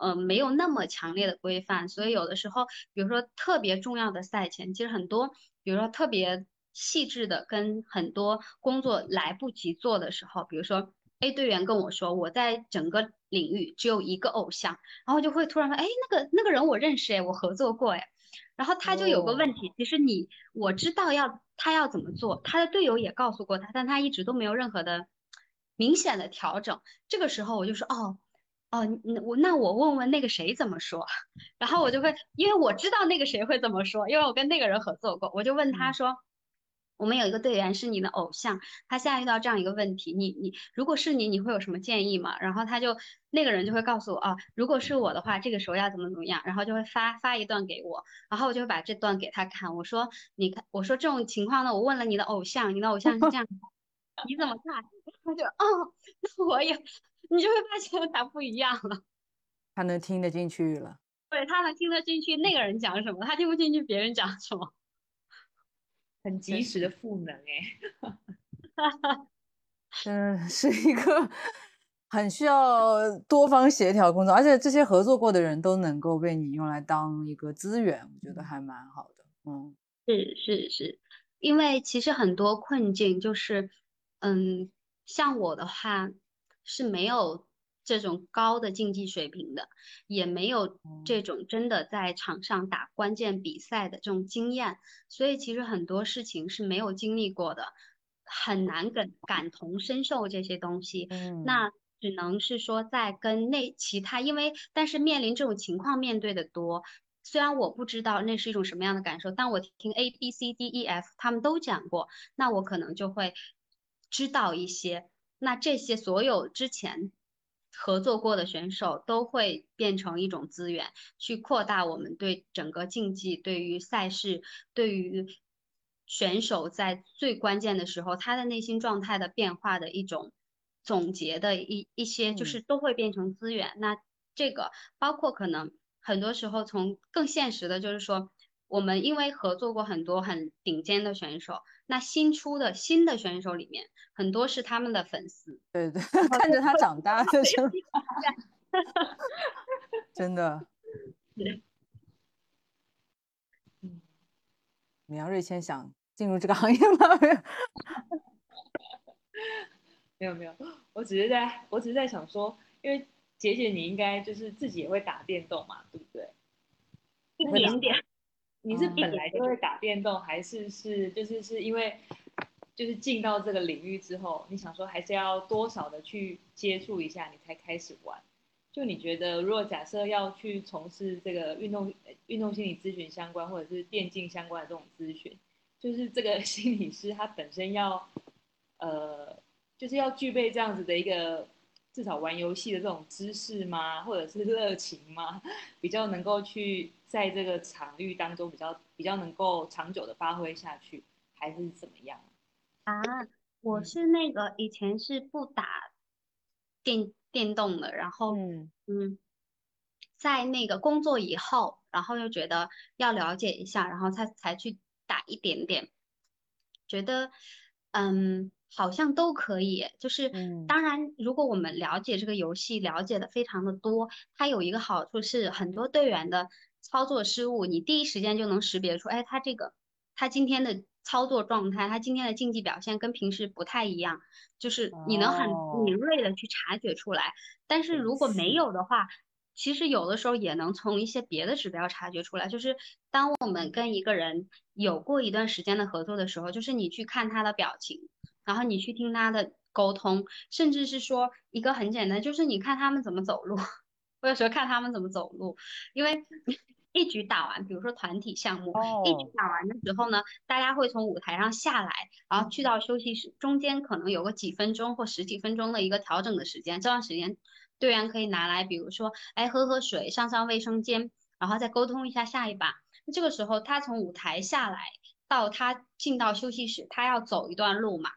Speaker 2: 呃，没有那么强烈的规范，所以有的时候，比如说特别重要的赛前，其实很多，比如说特别细致的跟很多工作来不及做的时候，比如说 A 队员跟我说，我在整个领域只有一个偶像，然后就会突然说，哎，那个那个人我认识哎，我合作过哎。然后他就有个问题，其实你我知道要他要怎么做，他的队友也告诉过他，但他一直都没有任何的明显的调整。这个时候我就说，哦，哦，我那我问问那个谁怎么说，然后我就会，因为我知道那个谁会怎么说，因为我跟那个人合作过，我就问他说。我们有一个队员是你的偶像，他现在遇到这样一个问题，你你如果是你，你会有什么建议吗？然后他就那个人就会告诉我啊，如果是我的话，这个时候要怎么怎么样，然后就会发发一段给我，然后我就会把这段给他看，我说你看，我说这种情况呢，我问了你的偶像，你的偶像是这样，你怎么看？他就哦，那我也，你就会发现他不一样了，
Speaker 1: 他能听得进去了，
Speaker 2: 对他能听得进去那个人讲什么，他听不进去别人讲什么。
Speaker 3: 很及时的赋能哎
Speaker 1: 嗯，是一个很需要多方协调工作，而且这些合作过的人都能够被你用来当一个资源，我觉得还蛮好的。嗯，
Speaker 2: 是是是，因为其实很多困境就是，嗯，像我的话是没有。这种高的竞技水平的，也没有这种真的在场上打关键比赛的这种经验，所以其实很多事情是没有经历过的，很难感感同身受这些东西。
Speaker 1: 嗯，
Speaker 2: 那只能是说在跟那其他，因为但是面临这种情况面对的多，虽然我不知道那是一种什么样的感受，但我听 A B C D E F 他们都讲过，那我可能就会知道一些。那这些所有之前。合作过的选手都会变成一种资源，去扩大我们对整个竞技、对于赛事、对于选手在最关键的时候他的内心状态的变化的一种总结的一一些，就是都会变成资源。那这个包括可能很多时候从更现实的，就是说。我们因为合作过很多很顶尖的选手，那新出的新的选手里面，很多是他们的粉丝。
Speaker 1: 对对，看着他长大的，真的。嗯，米阳瑞谦想进入这个行业吗？
Speaker 3: 没有没有，我只是在，我只是在想说，因为姐姐你应该就是自己也会打电动嘛，对不对？
Speaker 2: 一点点。
Speaker 3: 你是本来就会打电动，还是是就是是因为就是进到这个领域之后，你想说还是要多少的去接触一下，你才开始玩？就你觉得，如果假设要去从事这个运动运动心理咨询相关，或者是电竞相关的这种咨询，就是这个 心理师他本身要呃，就是要具备这样子的一个。至少玩游戏的这种知识吗，或者是热情吗，比较能够去在这个场域当中比较比较能够长久的发挥下去，还是怎么样？
Speaker 2: 啊，我是那个以前是不打电电动的，然后
Speaker 1: 嗯。
Speaker 2: 嗯，在那个工作以后，然后又觉得要了解一下，然后才才去打一点点，觉得嗯好像都可以，就是
Speaker 1: 嗯
Speaker 2: 当然，如果我们了解这个游戏了解的非常的多，它有一个好处是很多队员的操作失误，你第一时间就能识别出，哎，他这个他今天的操作状态，他今天的竞技表现跟平时不太一样，就是你能很
Speaker 1: 哦
Speaker 2: 敏锐的去察觉出来。但是如果没有的话，其实有的时候也能从一些别的指标察觉出来。就是当我们跟一个人有过一段时间的合作的时候，就是你去看他的表情，然后你去听他的沟通，甚至是说一个很简单，就是你看他们怎么走路。我有时候看他们怎么走路，因为一局打完，比如说团体项目，一局
Speaker 1: 哦
Speaker 2: 打完的时候呢，大家会从舞台上下来，然后去到休息室，中间可能有个几分钟或十几分钟的一个调整的时间，这段时间队员可以拿来，比如说，哎，喝喝水，上上卫生间，然后再沟通一下下一把。那这个时候他从舞台下来到他进到休息室，他要走一段路嘛，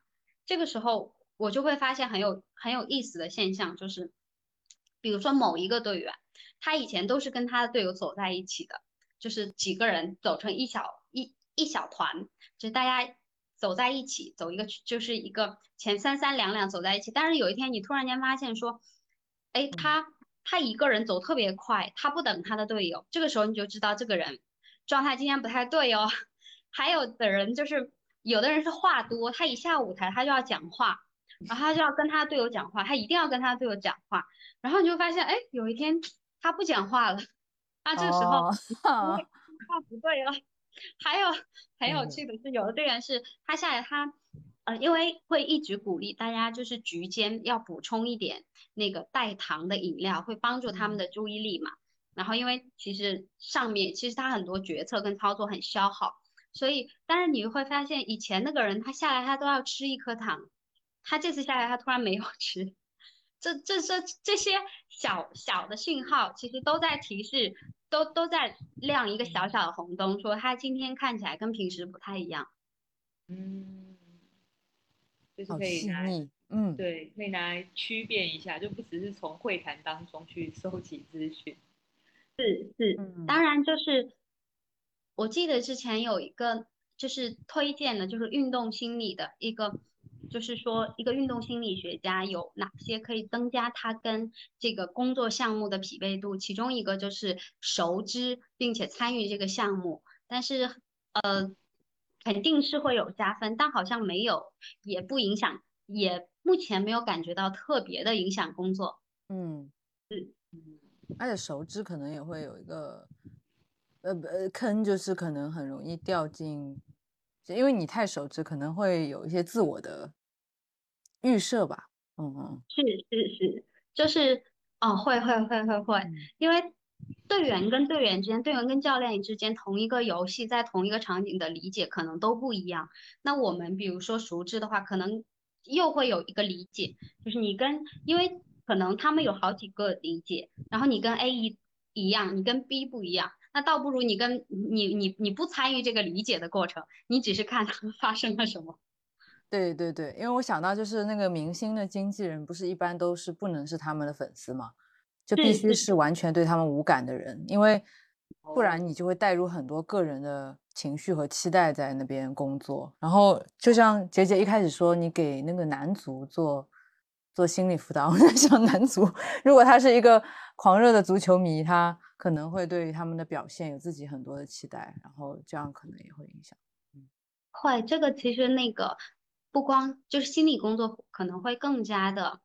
Speaker 2: 这个时候我就会发现很有很有意思的现象，就是比如说某一个队员，他以前都是跟他的队友走在一起的，就是几个人走成一小一一小团，就大家走在一起，走一个就是一个前三三两两走在一起。但是有一天你突然间发现说，哎，他他一个人走特别快，他不等他的队友，这个时候你就知道这个人状态今天不太对哦。还有的人就是有的人是话多，他一下舞台他就要讲话，然后他就要跟他队友讲话，他一定要跟他队友讲话，然后你就发现，哎，有一天他不讲话了，啊，这个时候
Speaker 1: 哦
Speaker 2: 话不对了。还有很有
Speaker 1: 嗯
Speaker 2: 趣的是，有的队员是他下来他，呃，因为会一直鼓励大家就是局间要补充一点那个带糖的饮料，会帮助他们的注意力嘛。然后因为其实上面其实他很多决策跟操作很消耗，所以但是你会发现以前那个人他下来他都要吃一颗糖，他这次下来他突然没有 吃。这这这这些小小的信号，其实都在提示，都都在亮一个小小的红灯，说他今天看起来跟平时不太一样。
Speaker 3: 嗯，就是可以拿来，
Speaker 1: 嗯，
Speaker 3: 对，可以拿来区别一下，就不只是从会谈当中去 收集资讯。
Speaker 2: 是是，
Speaker 1: 嗯
Speaker 2: 当然就是我记得之前有一个就是推荐的，就是运动心理的一个，就是说一个运动心理学家有哪些可以增加他跟这个工作项目的匹配度，其中一个就是熟知并且参与这个项目，但是呃肯定是会有加分，但好像没有，也不影响，也目前没有感觉到特别的影响工作。
Speaker 1: 嗯，
Speaker 3: 嗯，
Speaker 1: 而且熟知可能也会有一个，呃不呃坑，就是可能很容易掉进，因为你太熟知，可能会有一些自我的预设吧。嗯嗯
Speaker 2: 是是是，就是哦，会会会会会，
Speaker 1: 嗯
Speaker 2: 因为队员跟队员之间，队员跟教练之间，同一个游戏在同一个场景的理解可能都不一样。那我们比如说熟知的话，可能又会有一个理解，就是你跟，因为可能他们有好几个理解，然后你跟 A 一一样，你跟 B 不一样，那倒不如你跟你你你不参与这个理解的过程，你只是看他们发生了什么。
Speaker 1: 对对对，因为我想到就是那个明星的经纪人，不是一般都是不能是他们的粉丝嘛，就必须是完全对他们无感的人，因为不然
Speaker 3: 哦
Speaker 1: 你就会带入很多个人的情绪和期待在那边工作。然后就像杰杰一开始说，你给那个男足做做心理辅导，我在想男足如果他是一个狂热的足球迷，他可能会对于他们的表现有自己很多的期待，然后这样可能也会影响。
Speaker 2: 嗯会，这个其实那个不光就是心理工作可能会更加的，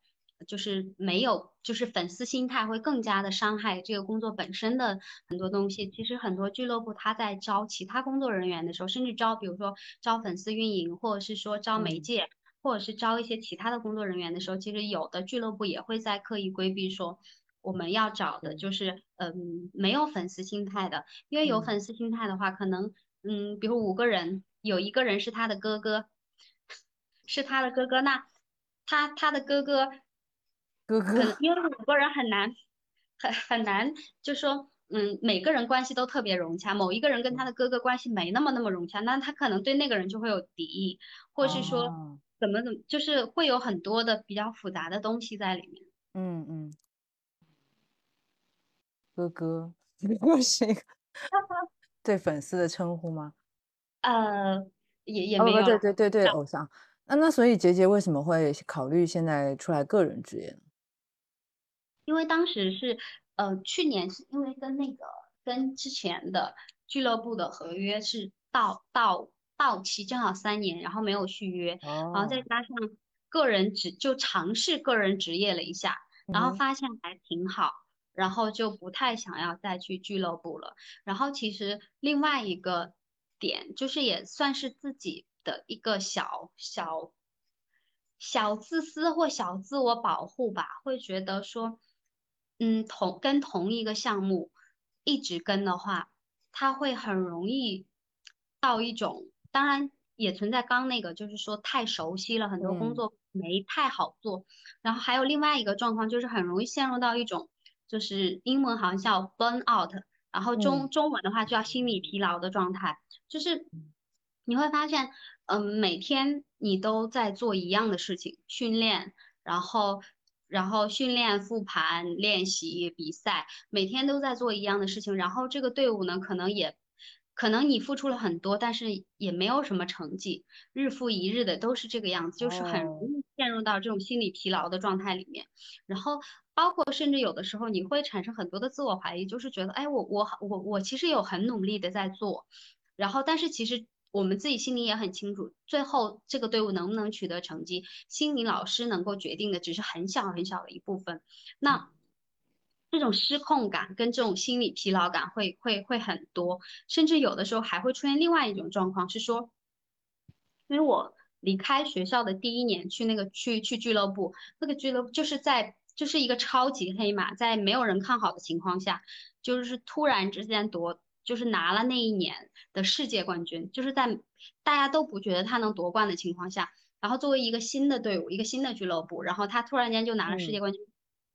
Speaker 2: 就是没有，就是粉丝心态会更加的伤害这个工作本身的很多东西。其实很多俱乐部他在招其他工作人员的时候，甚至招比如说招粉丝运营，或者是说招媒
Speaker 1: 嗯
Speaker 2: 介，或者是招一些其他的工作人员的时候，其实有的俱乐部也会在刻意规避说。我们要找的就是，嗯，没有粉丝心态的，因为有
Speaker 1: 嗯。
Speaker 2: 粉丝心态的话，可能，嗯，比如五个人，有一个人是他的哥哥，是他的哥哥，那他他的哥哥，
Speaker 1: 哥哥，
Speaker 2: 因为五个人很难，很很难，就说，嗯，每个人关系都特别融洽，某一个人跟他的哥哥关系没那么那么融洽，那他可能对那个人就会有敌意，或是说
Speaker 1: 哦。
Speaker 2: 怎么怎么，就是会有很多的比较复杂的东西在里面。
Speaker 1: 嗯嗯，哥哥，又是一个 对粉丝的称呼吗？
Speaker 2: 呃，也也
Speaker 1: 哦，
Speaker 2: 没有
Speaker 1: 对对对对，偶像。那那所以杰杰为什么会考虑现在出来个人职业呢？
Speaker 2: 因为当时是呃去年是因为跟那个跟之前的俱乐部的合约是到到到期正好三年，然后没有续约，然后再
Speaker 1: 哦，
Speaker 2: 加上个人职就尝试个人职业了一下，然后发现还挺好，然后就不太想要再去俱乐部了。然后其实另外一个点就是也算是自己的一个小小小自私或小自我保护吧，会觉得说，嗯，同跟同一个项目一直跟的话，他会很容易到一种，当然也存在刚那个，就是说太熟悉了，很多工
Speaker 1: 嗯
Speaker 2: 作没太好做。然后还有另外一个状况，就是很容易陷入到一种，就是英文好像叫 burn out，然后中
Speaker 1: 嗯。
Speaker 2: 中文的话就叫心理疲劳的状态，就是你会发现，嗯，每天你都在做一样的事情，训练，然后然后训练、复盘、练习、比赛，每天都在做一样的事情，然后这个队伍呢，可能也。可能你付出了很多，但是也没有什么成绩，日复一日的都是这个样子，就是很容
Speaker 1: 哦，
Speaker 2: 易陷入到这种心理疲劳的状态里面。然后包括甚至有的时候你会产生很多的自我怀疑，就是觉得，哎，我我我我其实有很努力的在做，然后但是其实我们自己心里也很清楚，最后这个队伍能不能取得成绩，心理老师能够决定的只是很小很小的一部分。那这种失控感跟这种心理疲劳感会会会很多，甚至有的时候还会出现另外一种状况，是说，因为我离开学校的第一年去那个去去俱乐部，那个俱乐部就是在就是一个超级黑马，在没有人看好的情况下，就是突然之间夺，就是拿了那一年的世界冠军，就是在大家都不觉得他能夺冠的情况下，然后作为一个新的队伍，一个新的俱乐部，然后他突然间就拿了世界
Speaker 1: 嗯
Speaker 2: 冠军，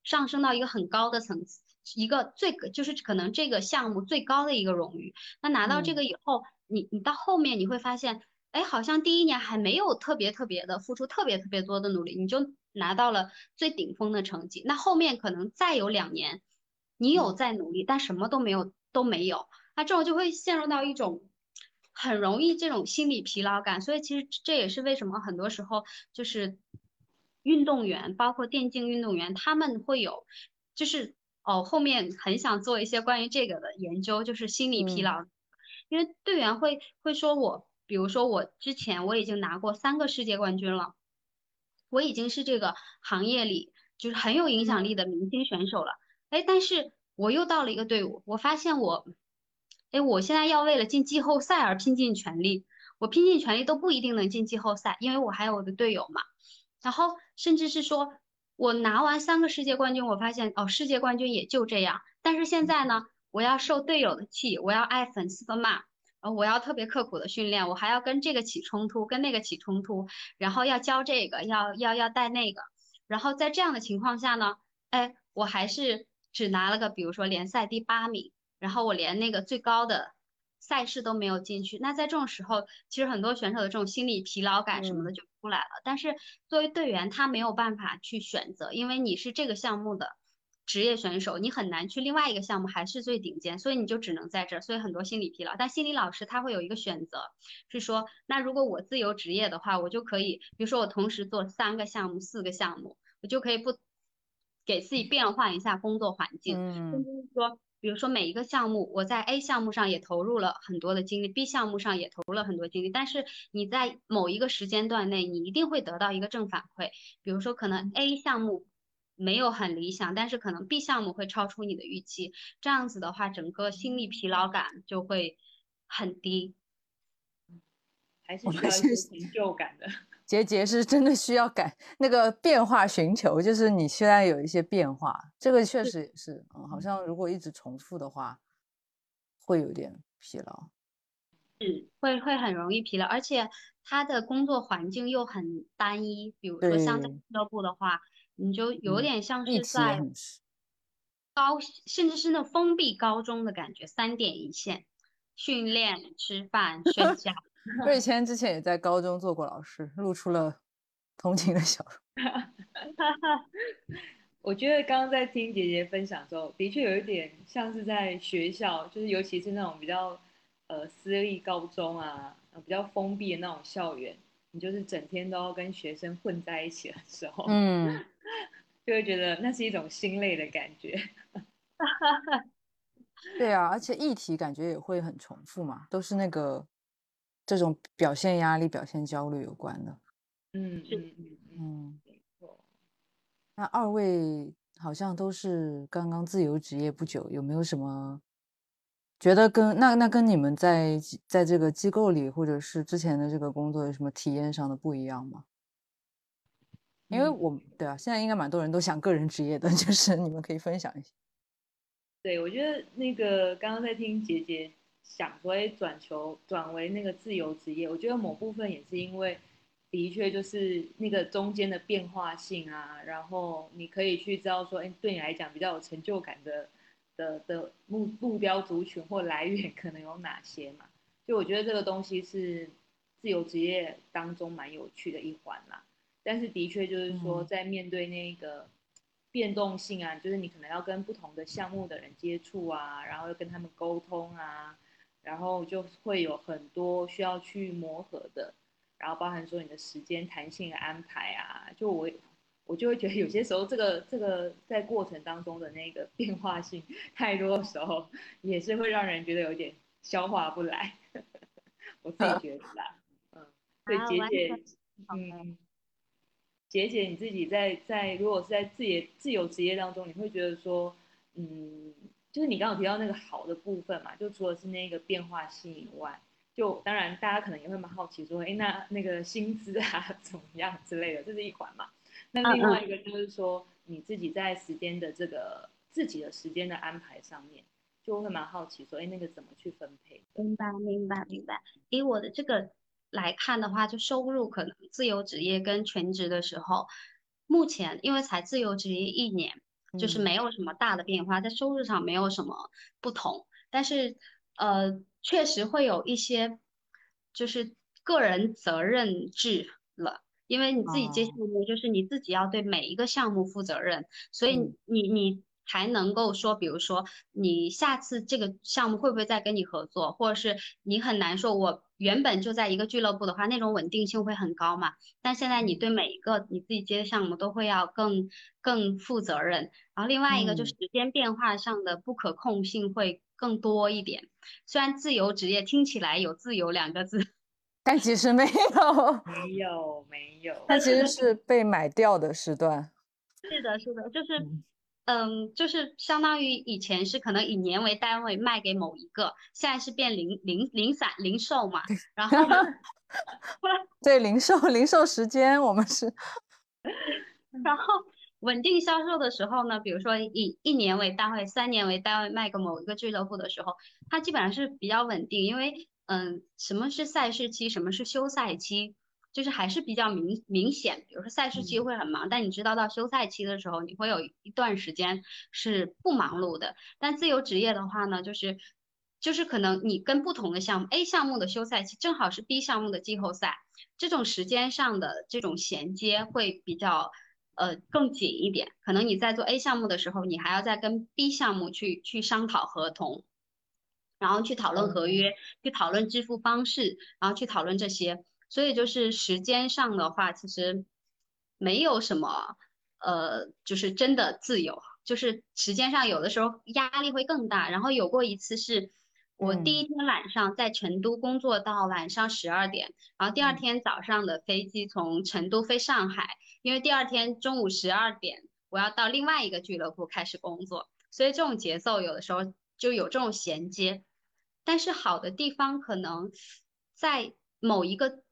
Speaker 2: 上升到一个很高的层次，一个最就是可能这个项目最高的一个荣誉。那拿到这
Speaker 1: 嗯
Speaker 2: 个以后，你你到后面你会发现。哎，好像第一年还没有特别特别的付出特别特别多的努力，你就拿到了最顶峰的成绩。那后面可能再有两年，你有
Speaker 1: 嗯
Speaker 2: 在努力，但什么都没有都没有，那这种就会陷入到一种很容易这种心理疲劳感。所以其实这也是为什么很多时候就是运动员，包括电竞运动员，他们会有就是哦后面很想做一些关于这个的研究，就是心理疲
Speaker 1: 嗯
Speaker 2: 劳。因为队员会会说我，比如说我之前我已经拿过三个世界冠军了，我已经是这个行业里就是很有影响力的明星选手了，哎，但是我又到了一个队伍，我发现我，哎，我现在要为了进季后赛而拼尽全力，我拼尽全力都不一定能进季后赛，因为我还有我的队友嘛，然后甚至是说我拿完三个世界冠军，我发现哦，世界冠军也就这样，但是现在呢？我要受队友的气，我要挨粉丝的骂，然后我要特别刻苦的训练，我还要跟这个起冲突，跟那个起冲突，然后要教这个，要要要带那个，然后在这样的情况下呢，哎，我还是只拿了个比如说联赛第八名，然后我连那个最高的赛事都没有进去。那在这种时候，其实很多选手的这种心理疲劳感什么的
Speaker 1: 嗯
Speaker 2: 就出来了。但是作为队员，他没有办法去选择，因为你是这个项目的。职业选手，你很难去另外一个项目还是最顶尖，所以你就只能在这儿，所以很多心理疲劳。但心理老师他会有一个选择，是说，那如果我自由职业的话，我就可以，比如说我同时做三个项目、四个项目，我就可以不给自己变换一下工作环境，甚
Speaker 1: 嗯
Speaker 2: 至是说，比如说每一个项目，我在 A 项目上也投入了很多的精力，B 项目上也投入了很多精力，但是你在某一个时间段内，你一定会得到一个正反馈，比如说可能 A 项目。没有很理想，但是可能 B 项目会超出你的预期，这样子的话，整个心理疲劳感就会很低。
Speaker 3: 还是需要一些成就感的。
Speaker 1: 杰杰是真的需要改那个变化寻求，就是你现在有一些变化，这个确实也是，嗯，好像如果一直重复的话，会有点疲劳。
Speaker 2: 嗯会会很容易疲劳，而且他的工作环境又很单一。比如说像在俱乐部的话，你就有
Speaker 1: 嗯
Speaker 2: 点像是在高，甚至是那封闭高中的感觉，三点一线，训练、吃饭、睡觉。
Speaker 1: 瑞谦之前也在高中做过老师，露出了同情的笑容。
Speaker 3: 我觉得刚刚在听姐姐分享之后，的确有一点像是在学校，就是尤其是那种比较呃私立高中啊，比较封闭的那种校园，你就是整天都要跟学生混在一起的时候，
Speaker 1: 嗯，
Speaker 3: 就会觉得那是一种心累的感觉。
Speaker 1: 对啊，而且议题感觉也会很重复嘛，都是那个这种表现压力、表现焦虑有关的。
Speaker 3: 嗯
Speaker 2: 是
Speaker 3: 嗯嗯嗯，
Speaker 1: 嗯，
Speaker 3: 没错。
Speaker 1: 那二位好像都是刚刚自由职业不久，有没有什么觉得跟那那跟你们在在这个机构里或者是之前的这个工作有什么体验上的不一样吗？因为
Speaker 3: 嗯
Speaker 1: 我对啊，现在应该蛮多人都想个人职业的，就是你们可以分享一下。
Speaker 3: 对，我觉得那个刚刚在听姐姐想说，哎，转球转为那个自由职业，我觉得某部分也是因为，的确就是那个中间的变化性啊，然后你可以去知道说，哎，对你来讲比较有成就感的的的目目标族群或来源 可能有哪些嘛？就我觉得这个东西是自由职业当中蛮有趣的一环啦。但是的确就是说，
Speaker 1: 嗯
Speaker 3: 在面对那个变动性啊，就是你可能要跟不同的项目的人接触啊，然后要跟他们沟通啊，然后就会有很多需要去磨合的，然后包含说你的时间弹性的安排啊，就我我就会觉得有些时候这个这个在过程当中的那个变化性太多的时候，也是会让人觉得有点消化不来，我自己觉得啦，嗯，对，姐姐嗯。姐姐，你自己在在如果是在自己自由职业当中，你会觉得说，嗯，就是你刚刚有提到那个好的部分嘛，就除了是那个变化性以外，就当然大家可能也会蛮好奇说，哎，那那个薪资啊怎么样之类的，这是一环嘛。那另外一个就是说，你自己在时间的这个自己的时间的安排上面，就会蛮好奇说，哎，那个怎么去分配？
Speaker 2: 明白，明白，明白。以我的这个来看的话，就收入可能自由职业跟全职的时候，目前因为才自由职业一年，就是
Speaker 1: 嗯。
Speaker 2: 没有什么大的变化，在收入上没有什么不同，但是呃，确实会有一些就是个人责任制了。因为你自己接
Speaker 1: 哦。
Speaker 2: 项目，就是你自己要对每一个项目负责任，所以
Speaker 1: 嗯。
Speaker 2: 你你才能够说，比如说你下次这个项目会不会再跟你合作，或者是你很难说，我原本就在一个俱乐部的话，那种稳定性会很高嘛。但现在你对每一个你自己接的项目都会要更更负责任，然后另外一个就
Speaker 1: 是
Speaker 2: 时间变化上的不可控性会更多一点。虽然自由职业听起来有自由两个字，
Speaker 1: 但其实没有，
Speaker 3: 没有，没有。
Speaker 1: 它其实是被买掉的时段。
Speaker 2: 是的，是的，就是
Speaker 1: 嗯，
Speaker 2: 嗯，就是相当于以前是可能以年为单位卖给某一个，现在是变零零零散零售嘛，然后
Speaker 1: 对，零售零售时间我们是
Speaker 2: 然后稳定销售的时候呢，比如说以一年为单位、三年为单位卖给某一个俱乐部的时候，它基本上是比较稳定，因为嗯，什么是赛事期，什么是休赛期，就是还是比较明明显。比如说赛事期
Speaker 1: 嗯
Speaker 2: 会很忙，但你知道到休赛期的时候，你会有一段时间是不忙碌的。但自由职业的话呢，就是就是可能你跟不同的项目，A 项目的休赛期正好是 B 项目的季后赛，这种时间上的这种衔接会比较呃更紧一点。可能你在做 A 项目的时候，你还要再跟 B 项目去去商讨合同，然后去讨论合约，去讨论支付方式，然后去讨论这些。所以就是时间上的话，其实没有什么呃，就是真的自由，就是时间上有的时候压力会更大。然后有过一次是。我第一天晚上在成都工作到晚上十二点，然后第二天早上的飞机从成都飞上海，因为第二天中午十二点我要到另外一个俱乐部开始工作，所以这种节奏有的时候就有这种衔接。但是好的地方可能在某一个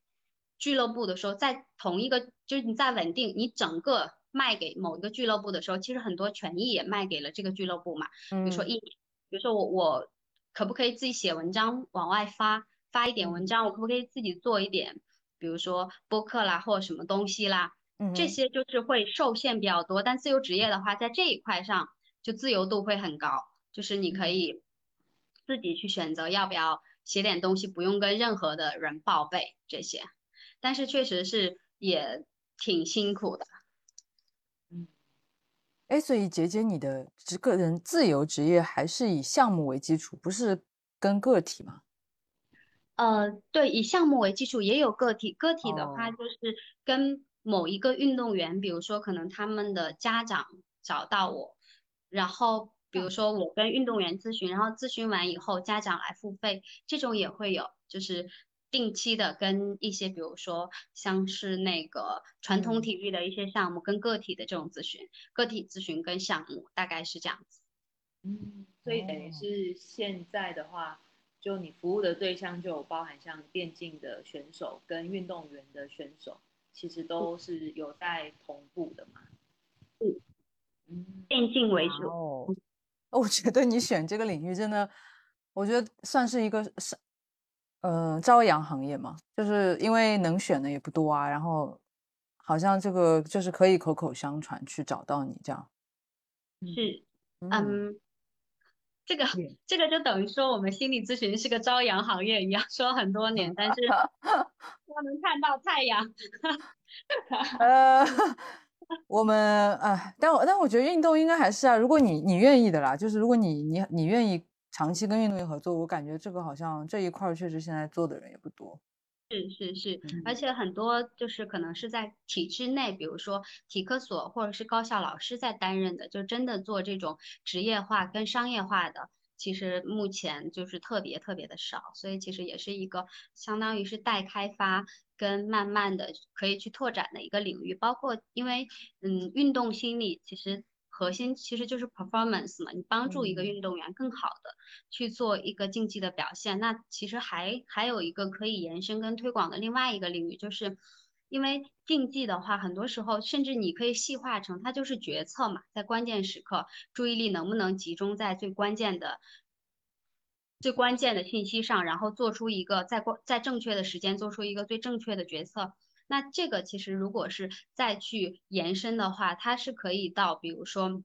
Speaker 2: 俱乐部的时候，在同一个就是你在稳定，你整个卖给某一个俱乐部的时候，其实很多权益也卖给了这个俱乐部嘛。比如说
Speaker 1: 嗯
Speaker 2: 一，比如说我我可不可以自己写文章往外发，发一点文章，我可不可以自己做一点，比如说播客啦或者什么东西啦，这些就是会受限比较多。但自由职业的话，在这一块上就自由度会很高，就是你可以自己去选择要不要写点东西，不用跟任何的人报备这些。但是确实是也挺辛苦的。
Speaker 3: 嗯，
Speaker 1: 哎，所以杰杰，你的职个人自由职业还是以项目为基础，不是跟个体吗？
Speaker 2: 呃，对，以项目为基础，也有个体。个体的话，
Speaker 1: 哦
Speaker 2: 就是跟某一个运动员，比如说可能他们的家长找到我，然后比如说我跟运动员咨询，然后咨询完以后家长来付费，这种也会有，就是定期的跟一些，比如说像是那个传统
Speaker 1: 嗯
Speaker 2: 体育的一些项目，跟个体的这种咨询，个体咨询跟项目大概是这样子。
Speaker 3: 嗯，所以等于
Speaker 1: 哦
Speaker 3: 是现在的话，就你服务的对象就有包含像电竞的选手跟运动员的选手，其实都是有在同步的嘛。
Speaker 2: 嗯
Speaker 3: 嗯，
Speaker 2: 电竞为
Speaker 1: 哇
Speaker 2: 主。
Speaker 1: 哦，我觉得你选这个领域真的，我觉得算是一个是，呃，朝阳行业嘛，就是因为能选的也不多啊，然后好像这个就是可以口口相传去找到你这样。
Speaker 2: 是，
Speaker 1: 嗯，
Speaker 2: 嗯，这个
Speaker 1: 嗯
Speaker 2: 这个就等于说我们心理咨询是个朝阳行业一样，说很多年，但是 不能看到太阳。
Speaker 1: 呃，我们哎，但我但我觉得运动应该还是啊，如果你你愿意的啦，就是如果你你你愿意长期跟运动员合作，我感觉这个好像这一块儿确实现在做的人也不多。
Speaker 2: 是是是，
Speaker 1: 嗯
Speaker 2: 而且很多就是可能是在体制内，比如说体科所或者是高校老师在担任的，就真的做这种职业化跟商业化的，其实目前就是特别特别的少，所以其实也是一个相当于是待开发跟慢慢的可以去拓展的一个领域，包括因为嗯运动心理其实。核心其实就是 performance 嘛，你帮助一个
Speaker 1: 嗯
Speaker 2: 运动员更好的去做一个竞技的表现。那其实还还有一个可以延伸跟推广的另外一个领域，就是因为竞技的话，很多时候甚至你可以细化成它就是决策嘛，在关键时刻注意力能不能集中在最关键的。最关键的信息上，然后做出一个在关在正确的时间做出一个最正确的决策。那这个其实如果是再去延伸的话，它是可以到比如说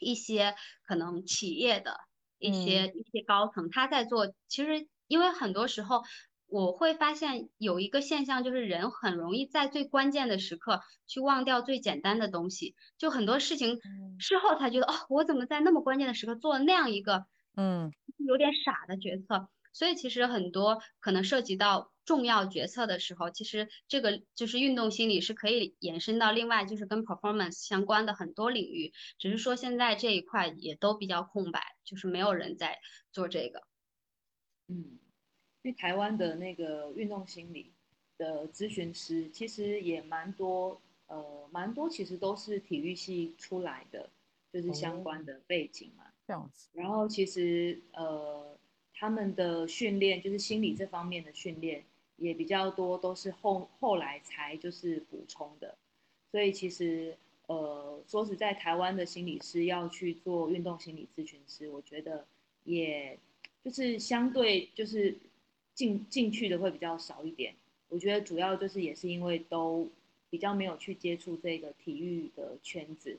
Speaker 2: 一些可能企业的一些、一些高层，他在做。其实因为很多时候我会发现有一个现象，就是人很容易在最关键的时刻去忘掉最简单的东西。就很多事情
Speaker 1: 嗯
Speaker 2: 事后才觉得，哦，我怎么在那么关键的时刻做了那样一个
Speaker 1: 嗯
Speaker 2: 有点傻的决策？所以其实很多可能涉及到重要决策的时候，其实这个就是运动心理是可以延伸到另外就是跟 performance 相关的很多领域，只是说现在这一块也都比较空白，就是没有人在做这个。
Speaker 3: 嗯，因为台湾的那个运动心理的咨询师其实也蛮多，呃，蛮多其实都是体育系出来的，就是相关的背景嘛。
Speaker 1: 这样子。
Speaker 3: 然后其实呃，他们的训练就是心理这方面的训练也比较多，都是后后来才就是补充的。所以其实呃，说实在，台湾的心理师要去做运动心理咨询师，我觉得也就是相对就是进进去的会比较少一点。我觉得主要就是也是因为都比较没有去接触这个体育的圈子，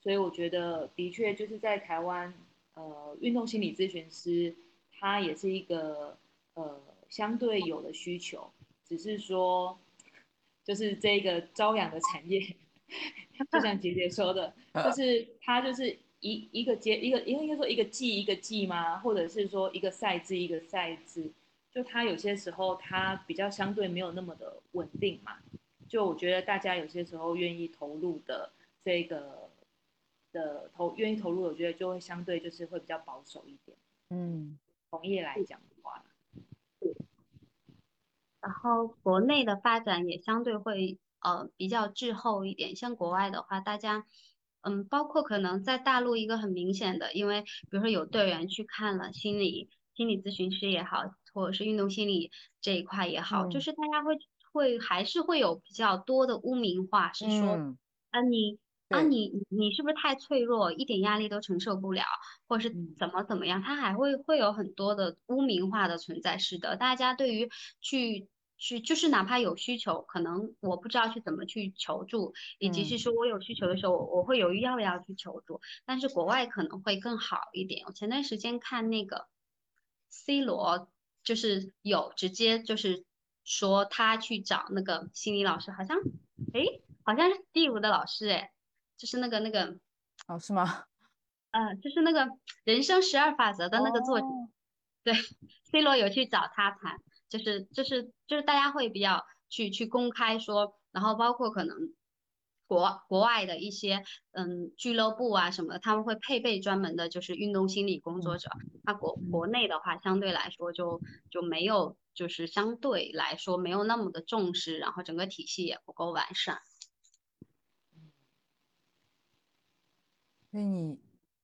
Speaker 3: 所以我觉得的确就是在台湾，呃，运动心理咨询师他也是一个呃相对有的需求，只是说就是这个朝阳的产业，就像姐姐说的，就是它就是一一个接一个应该说一个季一个季吗？或者是说一个赛制一个赛制，就它有些时候它比较相对没有那么的稳定嘛。就我觉得大家有些时候愿意投入的这个的投愿意投入，我觉得就会相对就是会比较保守一点。
Speaker 1: 嗯
Speaker 3: 从业来讲的话，
Speaker 2: 然后国内的发展也相对会呃比较滞后一点，像国外的话，大家嗯，包括可能在大陆一个很明显的，因为比如说有队员去看了心理心理咨询师也好，或者是运动心理这一块也好，就
Speaker 1: 嗯。
Speaker 2: 是大家会会还是会有比较多的污名化，是说
Speaker 1: 嗯，
Speaker 2: 啊你。啊，
Speaker 1: 对
Speaker 2: 你你是不是太脆弱，一点压力都承受不了，或者是
Speaker 3: 嗯
Speaker 2: 怎么怎么样？他还会会有很多的污名化的存在。是的，大家对于去去就是哪怕有需求，可能我不知道去怎么去求助，以及
Speaker 1: 嗯
Speaker 2: 是说我有需求的时候，我我会犹豫要不要去求助。但是国外可能会更好一点。我前段时间看那个 C 罗，就是有直接就是说他去找那个心理老师，好像诶，好像是 Steve 的老师诶。就是那个那个
Speaker 1: 哦，是吗？
Speaker 2: 呃，就是那个人生十二法则的那个作者，
Speaker 1: 哦
Speaker 2: 对，C 罗有去找他谈，就是就是就是大家会比较去去公开说，然后包括可能国国外的一些嗯俱乐部啊什么的，他们会配备专门的就是运动心理工作者。那国国内的话，相对来说就就没有，就是相对来说没有那么的重视，然后整个体系也不够完善。
Speaker 1: 所以你，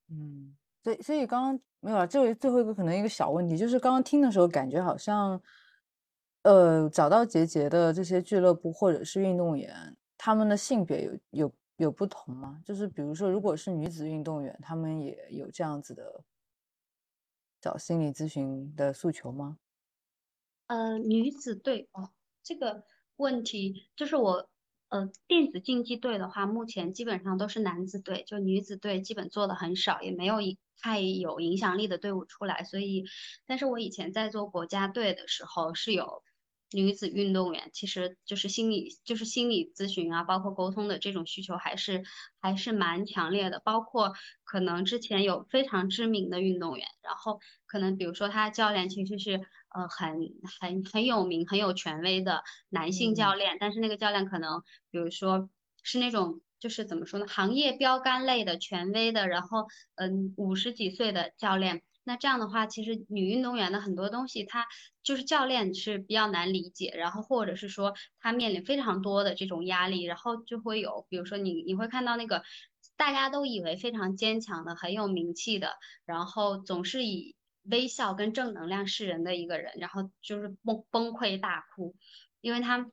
Speaker 1: 嗯，所以所以刚刚没有了，这个最后一个可能一个小问题，就是刚刚听的时候感觉好像，呃，找到结节的这些俱乐部或者是运动员，他们的性别有有有不同吗？就是比如说，如果是女子运动员，他们也有这样子的找心理咨询的诉求吗？
Speaker 2: 呃，女子队哦，这个问题就是我呃电子竞技队的话，目前基本上都是男子队，就女子队基本做的很少，也没有一太有影响力的队伍出来。所以，但是我以前在做国家队的时候是有女子运动员，其实就是心理就是心理咨询啊，包括沟通的这种需求还是还是蛮强烈的。包括可能之前有非常知名的运动员，然后可能比如说他教练其实是呃很很很有名很有权威的男性教练，但是那个教练可能比如说是那种。就是怎么说呢，行业标杆类的权威的，然后嗯五十几岁的教练，那这样的话，其实女运动员的很多东西，她就是教练是比较难理解，然后或者是说她面临非常多的这种压力，然后就会有，比如说你你会看到那个大家都以为非常坚强的、很有名气的，然后总是以微笑跟正能量示人的一个人，然后就是崩崩溃大哭，因为他。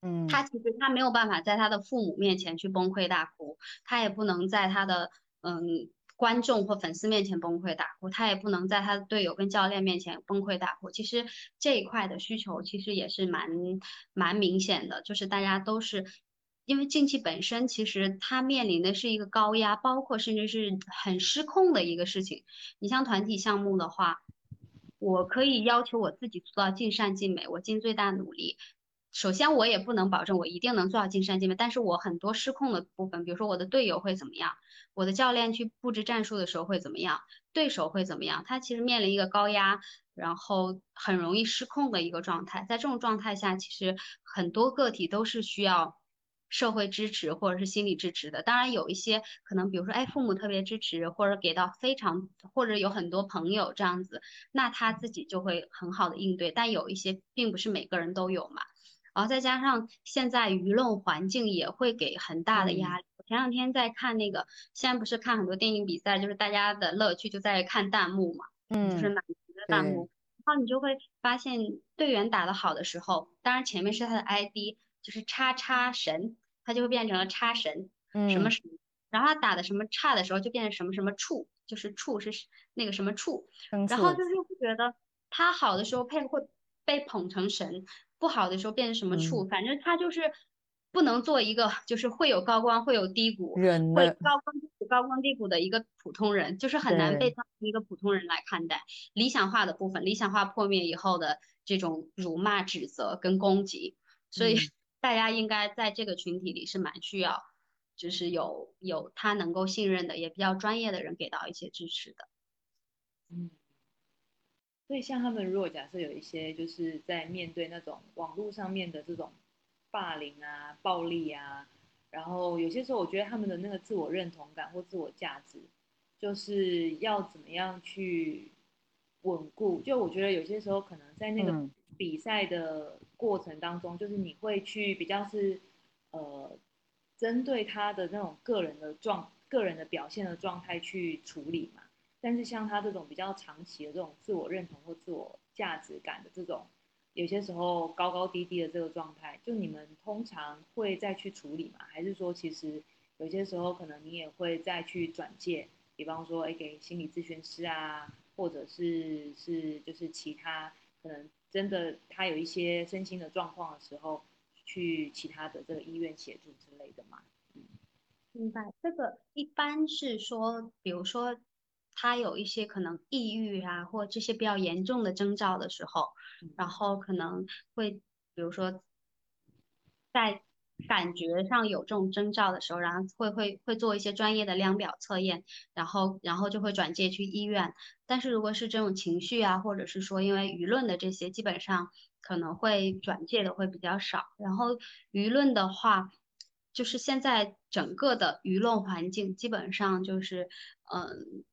Speaker 1: 嗯，
Speaker 2: 他其实他没有办法在他的父母面前去崩溃大哭，他也不能在他的嗯观众或粉丝面前崩溃大哭，他也不能在他的队友跟教练面前崩溃大哭。其实这一块的需求其实也是蛮蛮明显的，就是大家都是因为竞技本身其实它面临的是一个高压，包括甚至是很失控的一个事情。你像团体项目的话，我可以要求我自己做到尽善尽美，我尽最大努力。首先，我也不能保证我一定能做到尽善尽美，但是我很多失控的部分，比如说我的队友会怎么样，我的教练去布置战术的时候会怎么样，对手会怎么样，他其实面临一个高压，然后很容易失控的一个状态。在这种状态下，其实很多个体都是需要社会支持或者是心理支持的。当然，有一些可能，比如说，哎，父母特别支持，或者给到非常，或者有很多朋友这样子，那他自己就会很好的应对。但有一些并不是每个人都有嘛。然后再加上现在舆论环境也会给很大的压力。我前两天在看那个，现在不是看很多电影比赛，就是大家的乐趣就在看弹幕嘛，
Speaker 1: 嗯，
Speaker 2: 就是满屏的弹幕。然后你就会发现队员打得好的时候，当然前面是他的 ID，就是叉叉神，他就会变成了叉神，什么神。然后他打的什么叉的时候，就变成什么什么处，就是处是那个什么处。然后就是会觉得他好的时候配会被捧成神。不好的时候变成什么处，反正他就是不能做一个就是会有高光会有低谷，会高光低谷高光低谷的一个普通人，就是很难被当成一个普通人来看待。理想化的部分，理想化破灭以后的这种辱骂、指责跟攻击，所以大家应该在这个群体里是蛮需要，就是有有他能够信任的，也比较专业的人给到一些支持的。
Speaker 3: 嗯。所以，像他们如果假设有一些就是在面对那种网络上面的这种霸凌啊、暴力啊，然后有些时候我觉得他们的那个自我认同感或自我价值，就是要怎么样去稳固。就我觉得有些时候可能在那个比赛的过程当中，就是你会去比较是呃针对他的那种个人的状、个人的表现的状态去处理嘛。但是像他这种比较长期的这种自我认同或自我价值感的这种，有些时候高高低低的这个状态，就你们通常会再去处理吗？还是说其实有些时候可能你也会再去转介，比方说哎给心理咨询师啊，或者是是就是其他可能真的他有一些身心的状况的时候，去其他的这个医院协助之类的嘛？
Speaker 2: 嗯，明白。这个一般是说，比如说。他有一些可能抑郁啊，或这些比较严重的征兆的时候，然后可能会，比如说，在感觉上有这种征兆的时候，然后会会会做一些专业的量表测验，然后然后就会转介去医院。但是如果是这种情绪啊，或者是说因为舆论的这些，基本上可能会转介的会比较少。然后舆论的话，就是现在整个的舆论环境基本上就是嗯。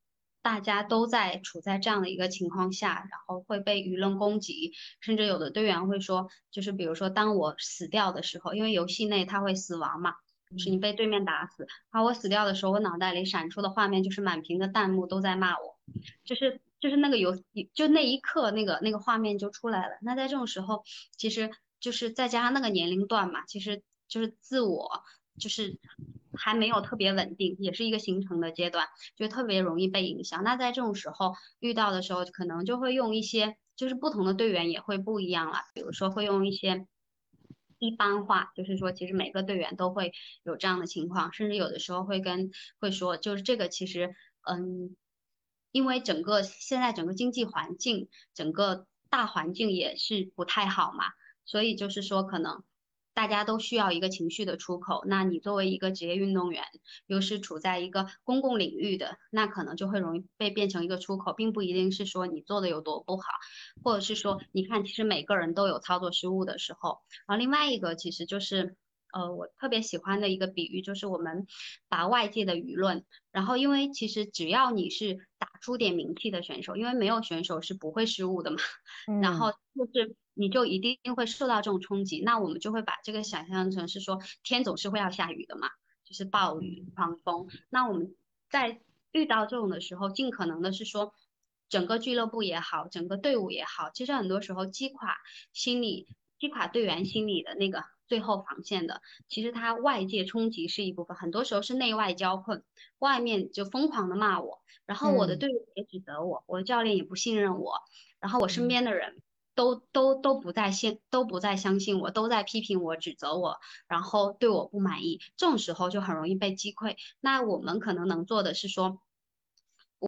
Speaker 2: 大家都在处在这样的一个情况下，然后会被舆论攻击，甚至有的队员会说，就是比如说当我死掉的时候，因为游戏内他会死亡嘛，就是你被对面打死，然后我死掉的时候，我脑袋里闪出的画面就是满屏的弹幕都在骂我，就是就是那个游就那一刻那个那个画面就出来了。那在这种时候，其实就是再加上那个年龄段嘛，其实就是自我。就是还没有特别稳定，也是一个形成的阶段，就特别容易被影响。那在这种时候遇到的时候，可能就会用一些，就是不同的队员也会不一样了。比如说会用一些一般化，就是说其实每个队员都会有这样的情况，甚至有的时候会跟会说，就是这个其实，嗯，因为整个现在整个经济环境，整个大环境也是不太好嘛，所以就是说可能。大家都需要一个情绪的出口，那你作为一个职业运动员，又是处在一个公共领域的，那可能就会容易被变成一个出口，并不一定是说你做的有多不好，或者是说，你看，其实每个人都有操作失误的时候。然后另外一个，其实就是。呃，我特别喜欢的一个比喻就是我们把外界的舆论，然后因为其实只要你是打出点名气的选手，因为没有选手是不会失误的嘛，然后就是你就一定会受到这种冲击，那我们就会把这个想象成是说天总是会要下雨的嘛，就是暴雨狂风，那我们在遇到这种的时候，尽可能的是说整个俱乐部也好，整个队伍也好，其实很多时候击垮心理，击垮队员心理的那个。最后防线的，其实他外界冲击是一部分，很多时候是内外交困，外面就疯狂的骂我，然后我的队友也指责我，我的教练也不信任我，然后我身边的人都都都不再信，都不再相信我，都在批评我、指责我，然后对我不满意，这种时候就很容易被击溃。那我们可能能做的是说，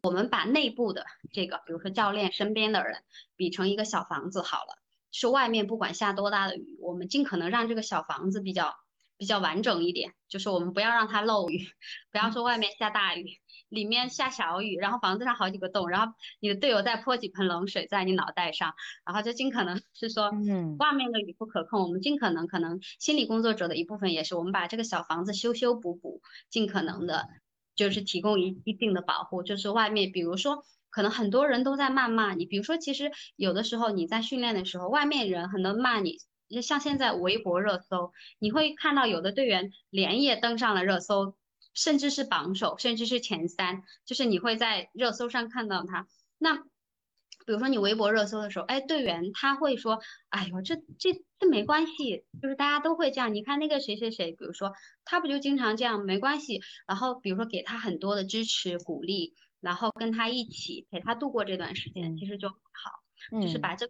Speaker 2: 我们把内部的这个，比如说教练身边的人，比成一个小房子好了。是外面不管下多大的雨，我们尽可能让这个小房子比较比较完整一点，就是我们不要让它漏雨，不要说外面下大雨，里面下小雨，然后房子上好几个洞，然后你的队友再泼几盆冷水在你脑袋上，然后就尽可能是说，嗯，外面的雨不可控，我们尽可能可能心理工作者的一部分也是，我们把这个小房子修修补补，尽可能的，就是提供一一定的保护，就是外面比如说。可能很多人都在谩骂你，比如说，其实有的时候你在训练的时候，外面人很多骂你，像现在微博热搜，你会看到有的队员连夜登上了热搜，甚至是榜首，甚至是前三，就是你会在热搜上看到他。那比如说你微博热搜的时候，哎，队员他会说，哎呦，这这这没关系，就是大家都会这样。你看那个谁谁谁，比如说他不就经常这样，没关系。然后比如说给他很多的支持鼓励。然后跟他一起陪他度过这段时间，其实就好，就是把这，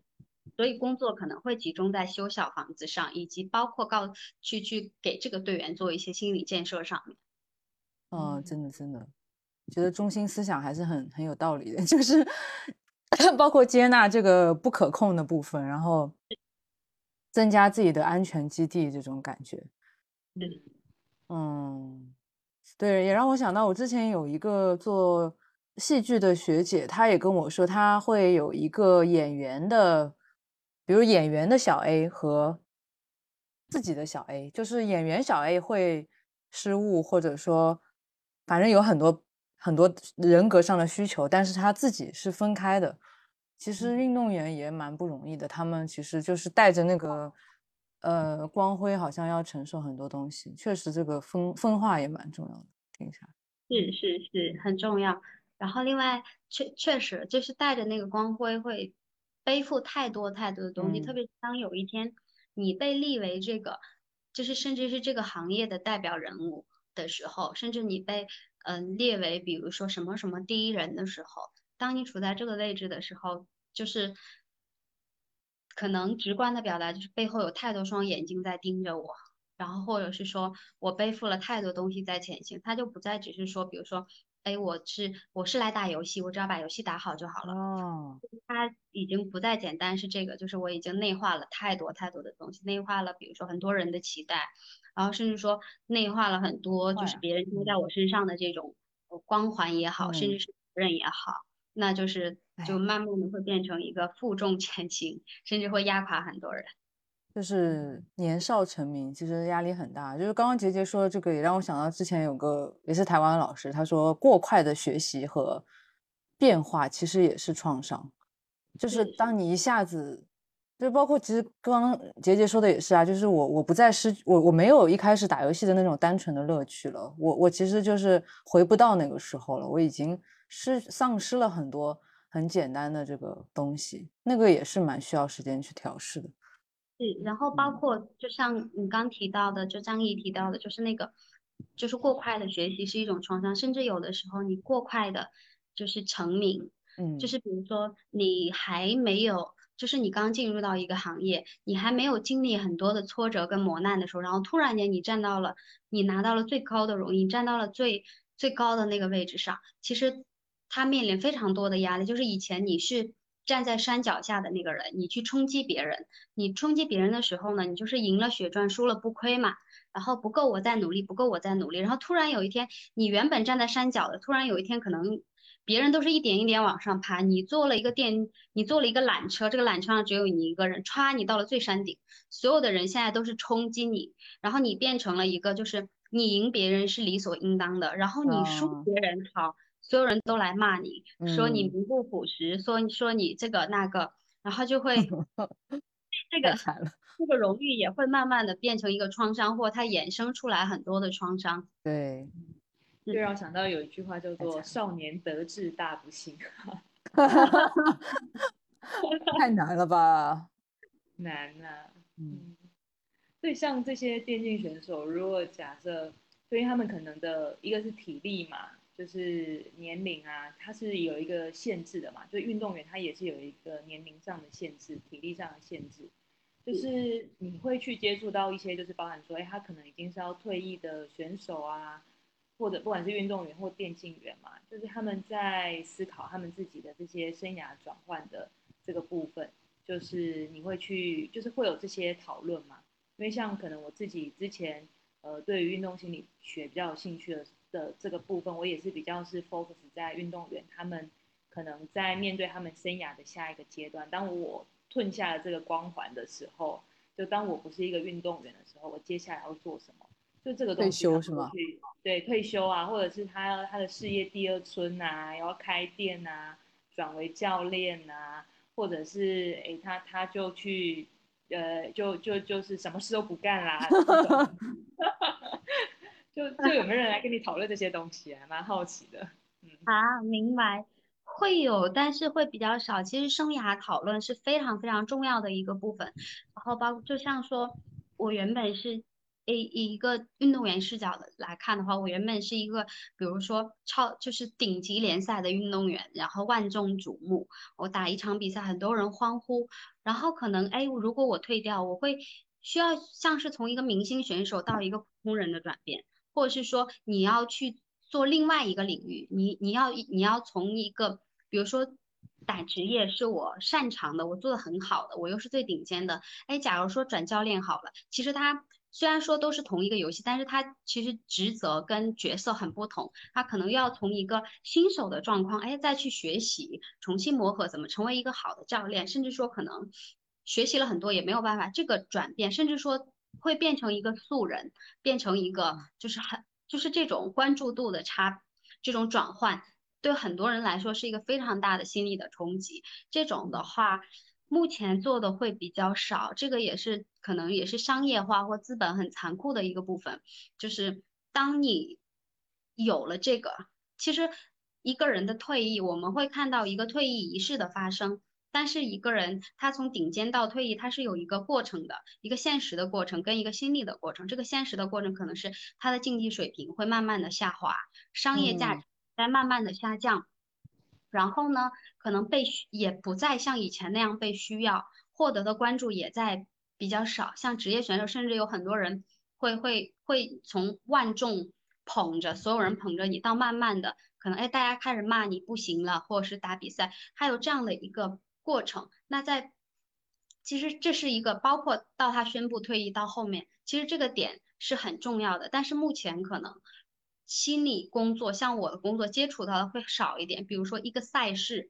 Speaker 2: 所以工作可能会集中在修小房子上，以及包括告去去给这个队员做一些心理建设上面。
Speaker 1: 哦，真的真的，觉得中心思想还是很很有道理的，就是包括接纳这个不可控的部分，然后增加自己的安全基地这种感觉。嗯，对，也让我想到我之前有一个做。戏剧的学姐，她也跟我说，她会有一个演员的，比如演员的小 A 和自己的小 A，就是演员小 A 会失误，或者说，反正有很多很多人格上的需求，但是他自己是分开的。其实运动员也蛮不容易的，他们其实就是带着那个呃光辉，好像要承受很多东西。确实，这个分分化也蛮重要的。听一下，
Speaker 2: 是是是很重要。然后，另外确确实就是带着那个光辉，会背负太多太多的东西。特别当有一天你被立为这个，就是甚至是这个行业的代表人物的时候，甚至你被嗯列为比如说什么什么第一人的时候，当你处在这个位置的时候，就是可能直观的表达就是背后有太多双眼睛在盯着我，然后或者是说我背负了太多东西在前行，他就不再只是说，比如说。哎，我是我是来打游戏，我只要把游戏打好就好了。
Speaker 1: 哦，
Speaker 2: 它已经不再简单是这个，就是我已经内化了太多太多的东西，内化了比如说很多人的期待，然后甚至说内化了很多就是别人贴在我身上的这种光环也好，甚至是责任也好，那就是就慢慢的会变成一个负重前行，甚至会压垮很多人。
Speaker 1: 就是年少成名，其实压力很大。就是刚刚杰杰说的这个，也让我想到之前有个也是台湾的老师，他说过快的学习和变化其实也是创伤。就是当你一下子，就包括其实刚刚杰杰说的也是啊，就是我我不再失我我没有一开始打游戏的那种单纯的乐趣了。我我其实就是回不到那个时候了，我已经失丧失了很多很简单的这个东西，那个也是蛮需要时间去调试的。
Speaker 2: 是，然后包括就像你刚提到的，就张毅提到的，就是那个，就是过快的学习是一种创伤，甚至有的时候你过快的，就是成名，
Speaker 1: 嗯，
Speaker 2: 就是比如说你还没有，就是你刚进入到一个行业，你还没有经历很多的挫折跟磨难的时候，然后突然间你站到了，你拿到了最高的荣誉，站到了最最高的那个位置上，其实他面临非常多的压力，就是以前你是。站在山脚下的那个人，你去冲击别人，你冲击别人的时候呢，你就是赢了血赚，输了不亏嘛。然后不够我再努力，不够我再努力。然后突然有一天，你原本站在山脚的，突然有一天可能别人都是一点一点往上爬，你坐了一个电，你坐了一个缆车，这个缆车上只有你一个人，歘，你到了最山顶，所有的人现在都是冲击你，然后你变成了一个就是你赢别人是理所应当的，然后你输别人好。所有人都来骂你，说你名不副实，说说你这个那个，然后就会 这个这个荣誉也会慢慢的变成一个创伤，或它衍生出来很多的创伤。
Speaker 1: 对，
Speaker 3: 就让我想到有一句话叫做“少年得志大不幸 ”，
Speaker 1: 太难了吧？
Speaker 3: 难啊，嗯，所以像这些电竞选手，如果假设，对于他们可能的一个是体力嘛。就是年龄啊，它是有一个限制的嘛。就运动员他也是有一个年龄上的限制，体力上的限制。就是你会去接触到一些，就是包含说，哎，他可能已经是要退役的选手啊，或者不管是运动员或电竞员嘛，就是他们在思考他们自己的这些生涯转换的这个部分，就是你会去，就是会有这些讨论嘛。因为像可能我自己之前，呃，对于运动心理学比较有兴趣的。的这个部分，我也是比较是 focus 在运动员他们可能在面对他们生涯的下一个阶段。当我褪下了这个光环的时候，就当我不是一个运动员的时候，我接下来要做什么？就这个东西，
Speaker 1: 退休是吗？
Speaker 3: 对，退休啊，或者是他他的事业第二春啊，要开店啊，转为教练啊，或者是哎他他就去呃就就就是什么事都不干啦。就就有没有人来跟你讨论这些东西啊？蛮好奇的。嗯
Speaker 2: 啊，明白，会有，但是会比较少。其实生涯讨论是非常非常重要的一个部分。然后包就像说，我原本是以一个运动员视角的来看的话，我原本是一个，比如说超就是顶级联赛的运动员，然后万众瞩目，我打一场比赛很多人欢呼，然后可能哎，如果我退掉，我会需要像是从一个明星选手到一个普通人的转变。或者是说你要去做另外一个领域，你你要你要从一个，比如说打职业是我擅长的，我做的很好的，我又是最顶尖的。哎，假如说转教练好了，其实他虽然说都是同一个游戏，但是他其实职责跟角色很不同，他可能要从一个新手的状况，哎，再去学习，重新磨合怎么成为一个好的教练，甚至说可能学习了很多也没有办法这个转变，甚至说。会变成一个素人，变成一个就是很就是这种关注度的差，这种转换对很多人来说是一个非常大的心理的冲击。这种的话，目前做的会比较少，这个也是可能也是商业化或资本很残酷的一个部分。就是当你有了这个，其实一个人的退役，我们会看到一个退役仪式的发生。但是一个人他从顶尖到退役，他是有一个过程的，一个现实的过程跟一个心理的过程。这个现实的过程可能是他的竞技水平会慢慢的下滑，商业价值在慢慢的下降，然后呢，可能被也不再像以前那样被需要，获得的关注也在比较少。像职业选手，甚至有很多人会会会从万众捧着，所有人捧着你，到慢慢的。可能哎大家开始骂你不行了，或者是打比赛，还有这样的一个过程。那在其实这是一个包括到他宣布退役到后面，其实这个点是很重要的。但是目前可能心理工作，像我的工作接触到的会少一点。比如说一个赛事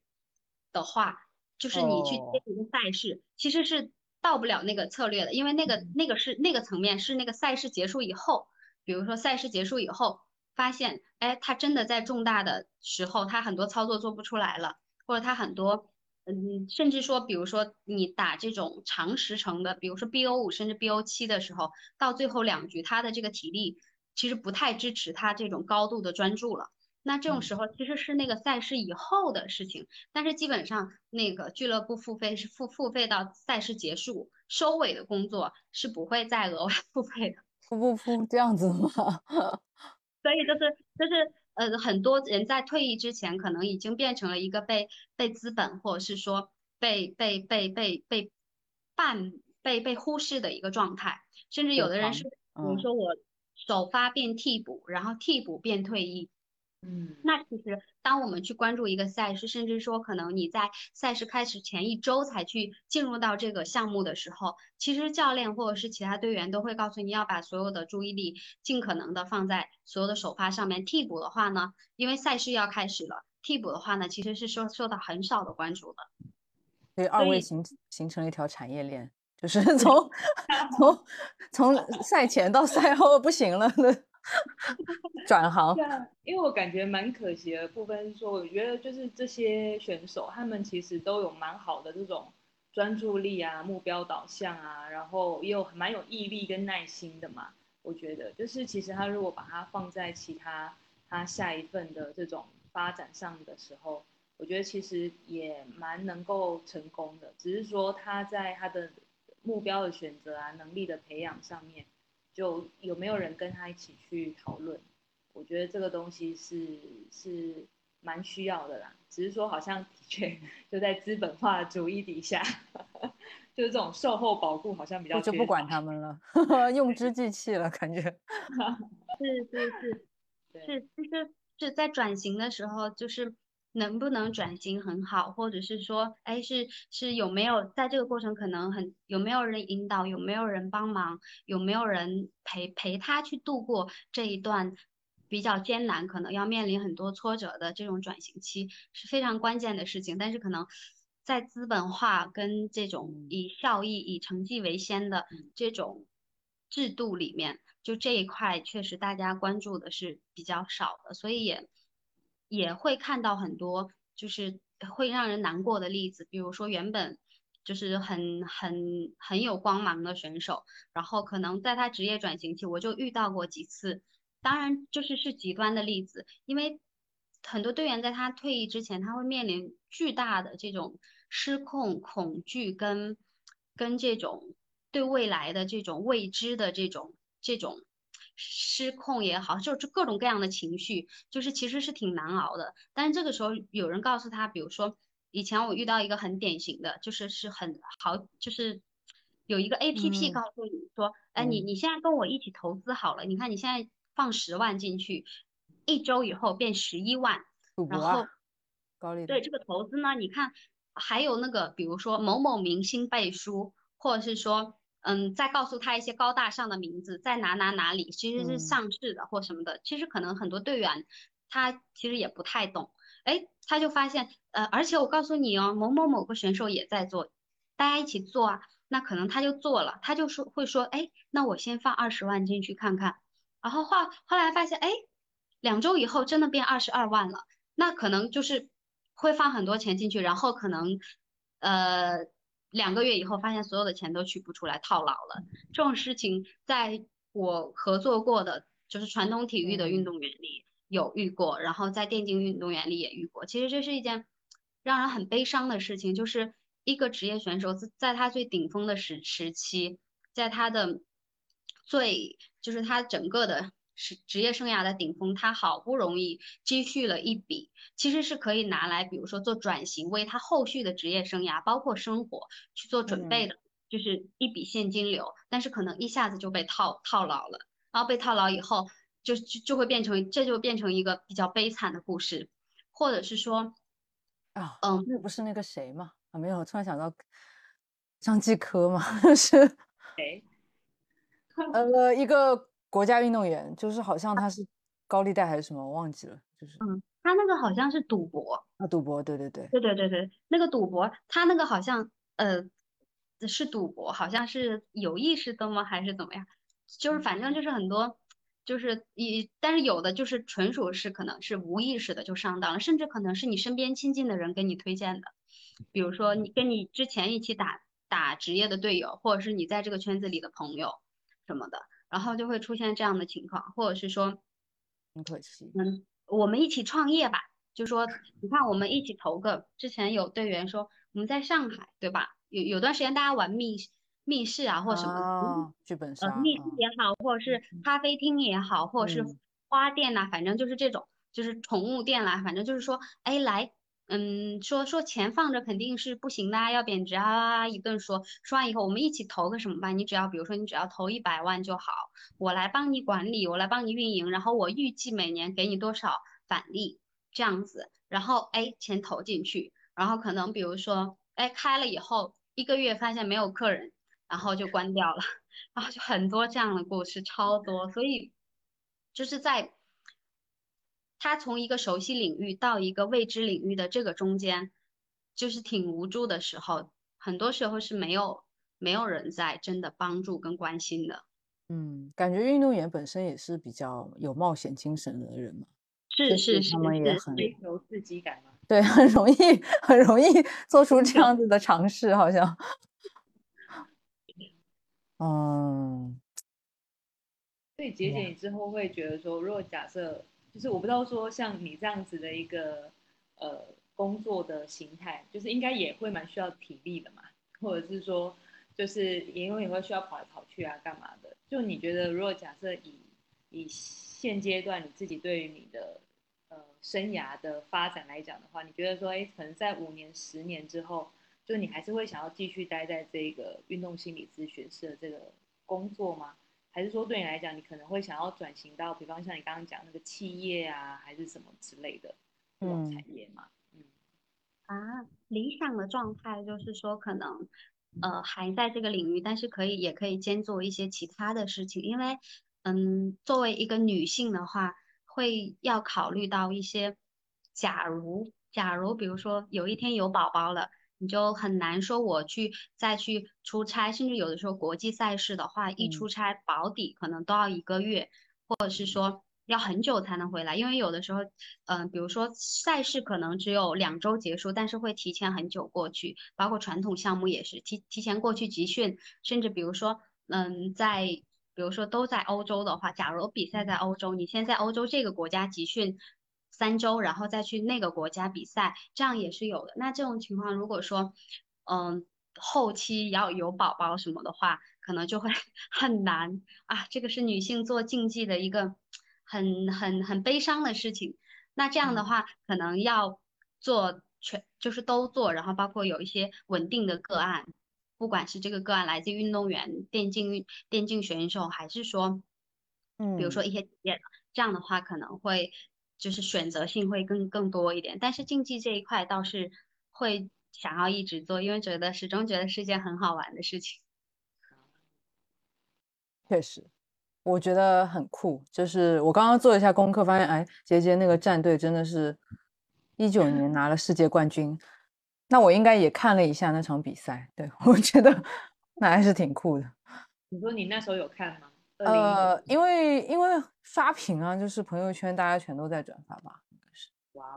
Speaker 2: 的话，就是你去接一个赛事，其实是到不了那个策略的，因为那个那个是那个层面是那个赛事结束以后，比如说赛事结束以后，发现哎他真的在重大的时候，他很多操作做不出来了，或者他很多。嗯，甚至说，比如说你打这种长时程的，比如说 BO 五甚至 BO 七的时候，到最后两局，他的这个体力其实不太支持他这种高度的专注了。那这种时候其实是那个赛事以后的事情，但是基本上那个俱乐部付费是付付费到赛事结束收尾的工作是不会再额外付费的。
Speaker 1: 不不不这样子吗？
Speaker 2: 所以就是就是。呃，很多人在退役之前，可能已经变成了一个被被资本或者是说被被被被被半被被忽视的一个状态，甚至有的人是，比如说我首发变替补，然后替补变退役。
Speaker 3: 嗯，
Speaker 2: 那其实当我们去关注一个赛事，甚至说可能你在赛事开始前一周才去进入到这个项目的时候，其实教练或者是其他队员都会告诉你要把所有的注意力尽可能的放在所有的首发上面。替补的话呢，因为赛事要开始了，替补的话呢，其实是受受到很少的关注的。
Speaker 1: 所以二位形形成了一条产业链，就是从 从从赛前到赛后不行了。转行，
Speaker 3: 对啊，因为我感觉蛮可惜的部分是说，我觉得就是这些选手，他们其实都有蛮好的这种专注力啊、目标导向啊，然后也有蛮有毅力跟耐心的嘛。我觉得，就是其实他如果把它放在其他他下一份的这种发展上的时候，我觉得其实也蛮能够成功的。只是说他在他的目标的选择啊、能力的培养上面。就有没有人跟他一起去讨论？我觉得这个东西是是蛮需要的啦。只是说好像的确就在资本化主义底下，就是这种售后保护好像比较我
Speaker 1: 就不管他们了，用之即弃了感觉。
Speaker 2: 是是是是，就是是在转型的时候就是。能不能转型很好，或者是说，哎，是是有没有在这个过程可能很有没有人引导，有没有人帮忙，有没有人陪陪他去度过这一段比较艰难，可能要面临很多挫折的这种转型期是非常关键的事情。但是可能在资本化跟这种以效益、以成绩为先的这种制度里面，就这一块确实大家关注的是比较少的，所以也。也会看到很多就是会让人难过的例子，比如说原本就是很很很有光芒的选手，然后可能在他职业转型期，我就遇到过几次，当然就是是极端的例子，因为很多队员在他退役之前，他会面临巨大的这种失控、恐惧跟跟这种对未来的这种未知的这种这种。失控也好，就是各种各样的情绪，就是其实是挺难熬的。但是这个时候有人告诉他，比如说以前我遇到一个很典型的，就是是很好，就是有一个 A P P 告诉你说，哎，你你现在跟我一起投资好了，你看你现在放十万进去，一周以后变十一万，然后
Speaker 1: 高利
Speaker 2: 对这个投资呢，你看还有那个比如说某某明星背书，或者是说。嗯，再告诉他一些高大上的名字，在哪哪哪里其实是上市的或什么的，其实可能很多队员他其实也不太懂，哎，他就发现，呃，而且我告诉你哦，某某某个选手也在做，大家一起做啊，那可能他就做了，他就说会说，哎，那我先放二十万进去看看，然后后后来发现，哎，两周以后真的变二十二万了，那可能就是会放很多钱进去，然后可能，呃。两个月以后，发现所有的钱都取不出来，套牢了。这种事情在我合作过的，就是传统体育的运动员里有遇过，然后在电竞运动员里也遇过。其实这是一件让人很悲伤的事情，就是一个职业选手在他最顶峰的时时期，在他的最就是他整个的。是职业生涯的顶峰，他好不容易积蓄了一笔，其实是可以拿来，比如说做转型，为他后续的职业生涯，包括生活去做准备的，就是一笔现金流。但是可能一下子就被套套牢了，然后被套牢以后，就就就会变成这就变成一个比较悲惨的故事，或者是说，
Speaker 1: 啊，
Speaker 2: 嗯，
Speaker 1: 那不是那个谁吗？啊，没有，突然想到张继科嘛，是
Speaker 3: 谁？
Speaker 1: 呃一个国家运动员，就是好像他是高利贷还是什么，我忘记了，就是
Speaker 2: 嗯，他那个好像是赌博，
Speaker 1: 啊赌博，对对对，
Speaker 2: 对对对对，那个赌博，他那个好像呃是赌博，好像是有意识的吗？还是怎么样？就是反正就是很多，就是一，但是有的就是纯属是可能是无意识的就上当了，甚至可能是你身边亲近的人给你推荐的，比如说你跟你之前一起打打职业的队友，或者是你在这个圈子里的朋友什么的，然后就会出现这样的情况，或者是说。
Speaker 1: 很可惜。
Speaker 2: 嗯，我们一起创业吧。就说你看，我们一起投个。之前有队员说我们在上海，对吧？有有段时间大家玩密密室啊，或什么
Speaker 1: 啊，剧本杀，
Speaker 2: 呃，密室也好，或者是咖啡厅也好，或者是
Speaker 1: 嗯
Speaker 2: 花店呐、反正就是这种，就是宠物店啦，反正就是说，哎，来，嗯，说说钱放着肯定是不行的啊，要贬值啊，一顿说，说完以后我们一起投个什么吧？你只要比如说你只要投一百万就好，我来帮你管理，我来帮你运营，然后我预计每年给你多少返利这样子，然后哎钱投进去，然后可能比如说哎开了以后一个月发现没有客人，然后就关掉了，然后就很多这样的故事超多，所以就是在他从一个熟悉领域到一个未知领域的这个中间，就是挺无助的时候，很多时候是没有没有人在真的帮助跟关心的。
Speaker 1: 嗯，感觉运动员本身也是比较有冒险精神的人嘛，
Speaker 2: 是是是
Speaker 1: 他们也很
Speaker 3: 追求刺激感嘛？
Speaker 1: 对，很容易很容易做出这样子的尝试，好像，嗯，
Speaker 3: 所以姐姐，你之后会觉得说，如果假设，就是我不知道说像你这样子的一个呃工作的形态，就是应该也会蛮需要体力的嘛，或者是说，就是也因为你会需要跑来跑去啊，干嘛的？就你觉得，如果假设以以现阶段你自己对于你的呃生涯的发展来讲的话，你觉得说，哎，可能在五年、十年之后，就你还是会想要继续待在这个运动心理咨询师的这个工作吗？还是说对你来讲，你可能会想要转型到，比方像你刚刚讲那个企业啊，还是什么之类的这种产业嘛？嗯
Speaker 2: 啊，理想的状态就是说，可能呃还在这个领域，但是可以也可以兼做一些其他的事情，因为嗯，作为一个女性的话，会要考虑到一些，假如假如比如说有一天有宝宝了。你就很难说我去再去出差，甚至有的时候国际赛事的话，一
Speaker 1: 嗯
Speaker 2: 出差保底可能都要一个月，或者是说要很久才能回来，因为有的时候，嗯、比如说赛事可能只有两周结束，但是会提前很久过去，包括传统项目也是提提前过去集训，甚至比如说，嗯，在比如说都在欧洲的话，假如比赛在欧洲，你先在欧洲这个国家集训。三周，然后再去那个国家比赛，这样也是有的。那这种情况，如果说，嗯，后期要有宝宝什么的话，可能就会 很难啊。这个是女性做竞技的一个很很很悲伤的事情。那这样的话，可能要做全，就是都做，然后包括有一些稳定的个案，不管是这个个案来自运动员、电竞运电竞选手，还是说，嗯比如说一些职业的，这样的话可能会。就是选择性会更更多一点，但是竞技这一块倒是会想要一直做，因为觉得始终觉得是件很好玩的事情。
Speaker 1: 确实，我觉得很酷。就是我刚刚做了一下功课，发现哎，杰杰那个战队真的是一九年拿了世界冠军，那我应该也看了一下那场比赛。对我觉得 那还是挺酷的。
Speaker 3: 你说你那时候有看吗？
Speaker 1: 呃，因为因为刷屏啊，就是朋友圈大家全都在转发吧，应该是。
Speaker 3: 哇，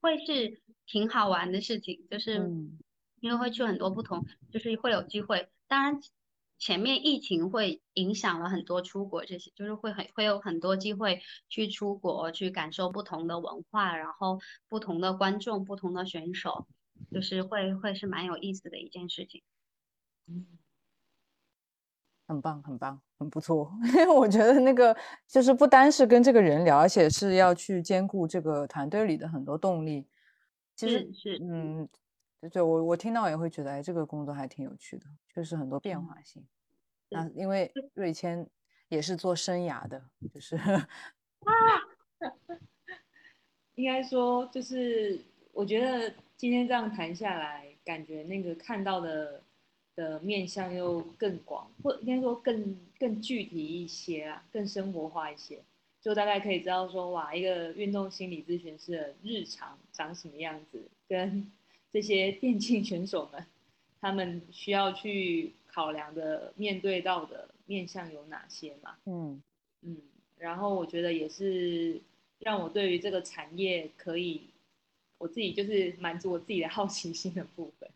Speaker 2: 会是挺好玩的事情，就是
Speaker 1: 嗯
Speaker 2: 因为会去很多不同，就是会有机会。当然，前面疫情会影响了很多出国这些，就是会很会有很多机会去出国去感受不同的文化，然后不同的观众、不同的选手，就是会会是蛮有意思的一件事情。
Speaker 3: 嗯。
Speaker 1: 很棒，很棒，很不错。因 为我觉得那个就是不单是跟这个人聊，而且是要去兼顾这个团队里的很多动力。其实，
Speaker 2: 是是，
Speaker 1: 嗯，对我我听到也会觉得，哎，这个工作还挺有趣的，就是很多变化性。那因为瑞谦也是做生涯的，就是啊
Speaker 3: 应该说就是我觉得今天这样谈下来，感觉那个看到的的面向又更广，或应该说更更具体一些啊，更生活化一些。就大概可以知道说，哇，一个运动心理咨询师的日常长什么样子，跟 这些电竞选手们他们需要去考量的、面对到的面向有哪些嘛？
Speaker 1: 嗯
Speaker 3: 嗯，然后我觉得也是让我对于这个产业可以，我自己就是满足我自己的 好奇心的部分，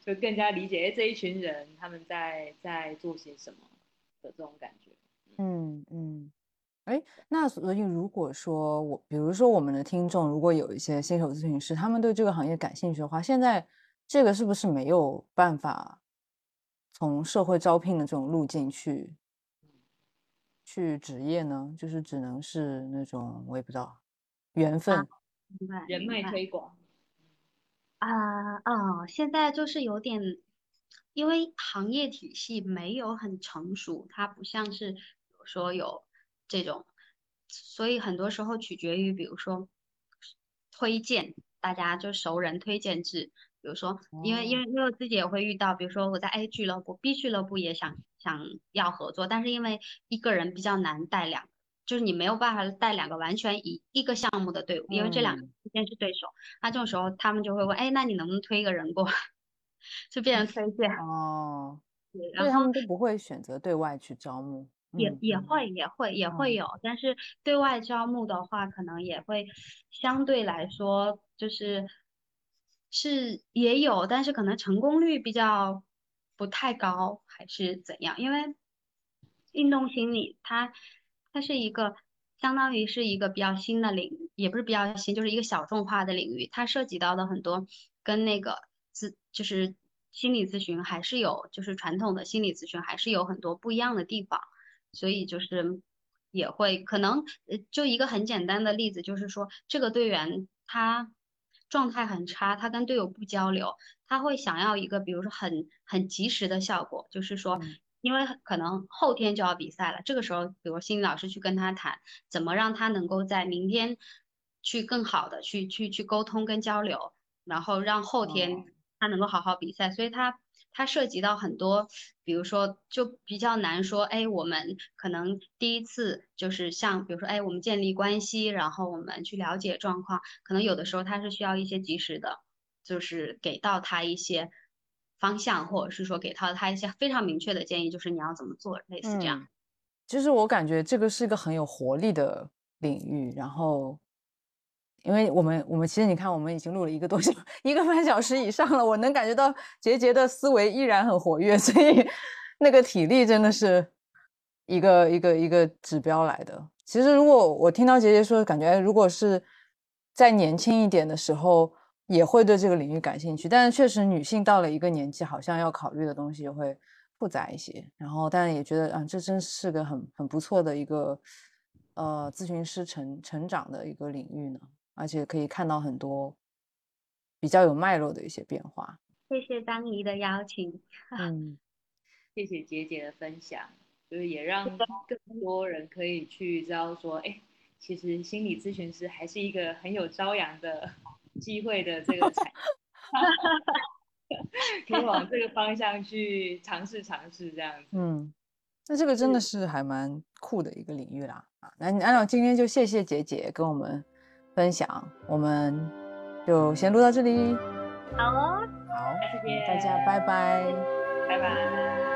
Speaker 3: 就更加理解哎这一群人他们在在做些什么的这种感觉。
Speaker 1: 嗯嗯。哎，那所以如果说我，比如说我们的听众，如果有一些新手咨询师，他们对这个行业感兴趣的话，现在这个是不是没有办法从社会招聘的这种路径去去职业呢？就是只能是那种我也不知道缘分，
Speaker 3: 人脉推广
Speaker 2: 啊啊，现在就是有点，因为行业体系没有很成熟，它不像是比如说有。这种，所以很多时候取决于，比如说推荐，大家就熟人推荐制。比如说，因为因为因为我自己也会遇到，比如说我在 A 俱乐部、B 俱乐部也想想要合作，但是因为一个人比较难带两，就是你没有办法带两个完全一一个项目的队伍，因为这两个之间是对手。那这种时候他们就会问，哎，那你能不能推一个人过？就变成推荐
Speaker 1: 哦。
Speaker 2: 对，
Speaker 1: 然后他们都不会选择对外去招募。
Speaker 2: 也也会也会也会有，但是对外招募的话，可能也会相对来说就是是也有，但是可能成功率比较不太高，还是怎样？因为运动心理它它是一个相当于是一个比较新的领，也不是比较新，就是一个小众化的领域，它涉及到的很多跟那个咨就是心理咨询还是有，就是传统的心理咨询还是有很多不一样的地方。所以就是也会可能，就一个很简单的例子，就是说这个队员他状态很差，他跟队友不交流，他会想要一个比如说很很及时的效果，就是说因为可能后天就要比赛了，这个时候比如心理老师去跟他谈，怎么让他能够在明天去更好的去去去沟通跟交流，然后让后天他能够好好比赛，所以他。他涉及到很多，比如说就比较难说，哎，我们可能第一次就是像，比如说，哎，我们建立关系，然后我们去了解状况，可能有的时候他是需要一些及时的，就是给到他一些方向，或者是说给到他一些非常明确的建议，就是你要怎么做，类似这样。
Speaker 1: 其实我感觉这个是一个很有活力的领域，然后。因为我们我们其实你看，我们已经录了一个多小一个半小时以上了，我能感觉到杰杰的思维依然很活跃，所以那个体力真的是一个一个一个指标来的。其实如果我听到杰杰说，感觉如果是在年轻一点的时候，也会对这个领域感兴趣，但是确实女性到了一个年纪，好像要考虑的东西会复杂一些。然后，但是也觉得啊，这真是个很很不错的一个呃咨询师成成长的一个领域呢。而且可以看到很多比较有脉络的一些变化。
Speaker 2: 谢谢张怡的邀请，
Speaker 1: 嗯，
Speaker 3: 谢谢杰杰的分享，就是也让更多人可以去知道说，哎，其实心理咨询师还是一个很有朝阳的机会的这个产，可以往这个方向去尝试尝试这样子。
Speaker 1: 嗯，那这个真的是还蛮酷的一个领域啦。啊，那按照今天就谢谢姐姐跟我们。分享，我们就先录到这里。
Speaker 2: 好哦，
Speaker 1: 好，
Speaker 3: 谢谢
Speaker 1: 大家，拜拜，
Speaker 3: 拜拜。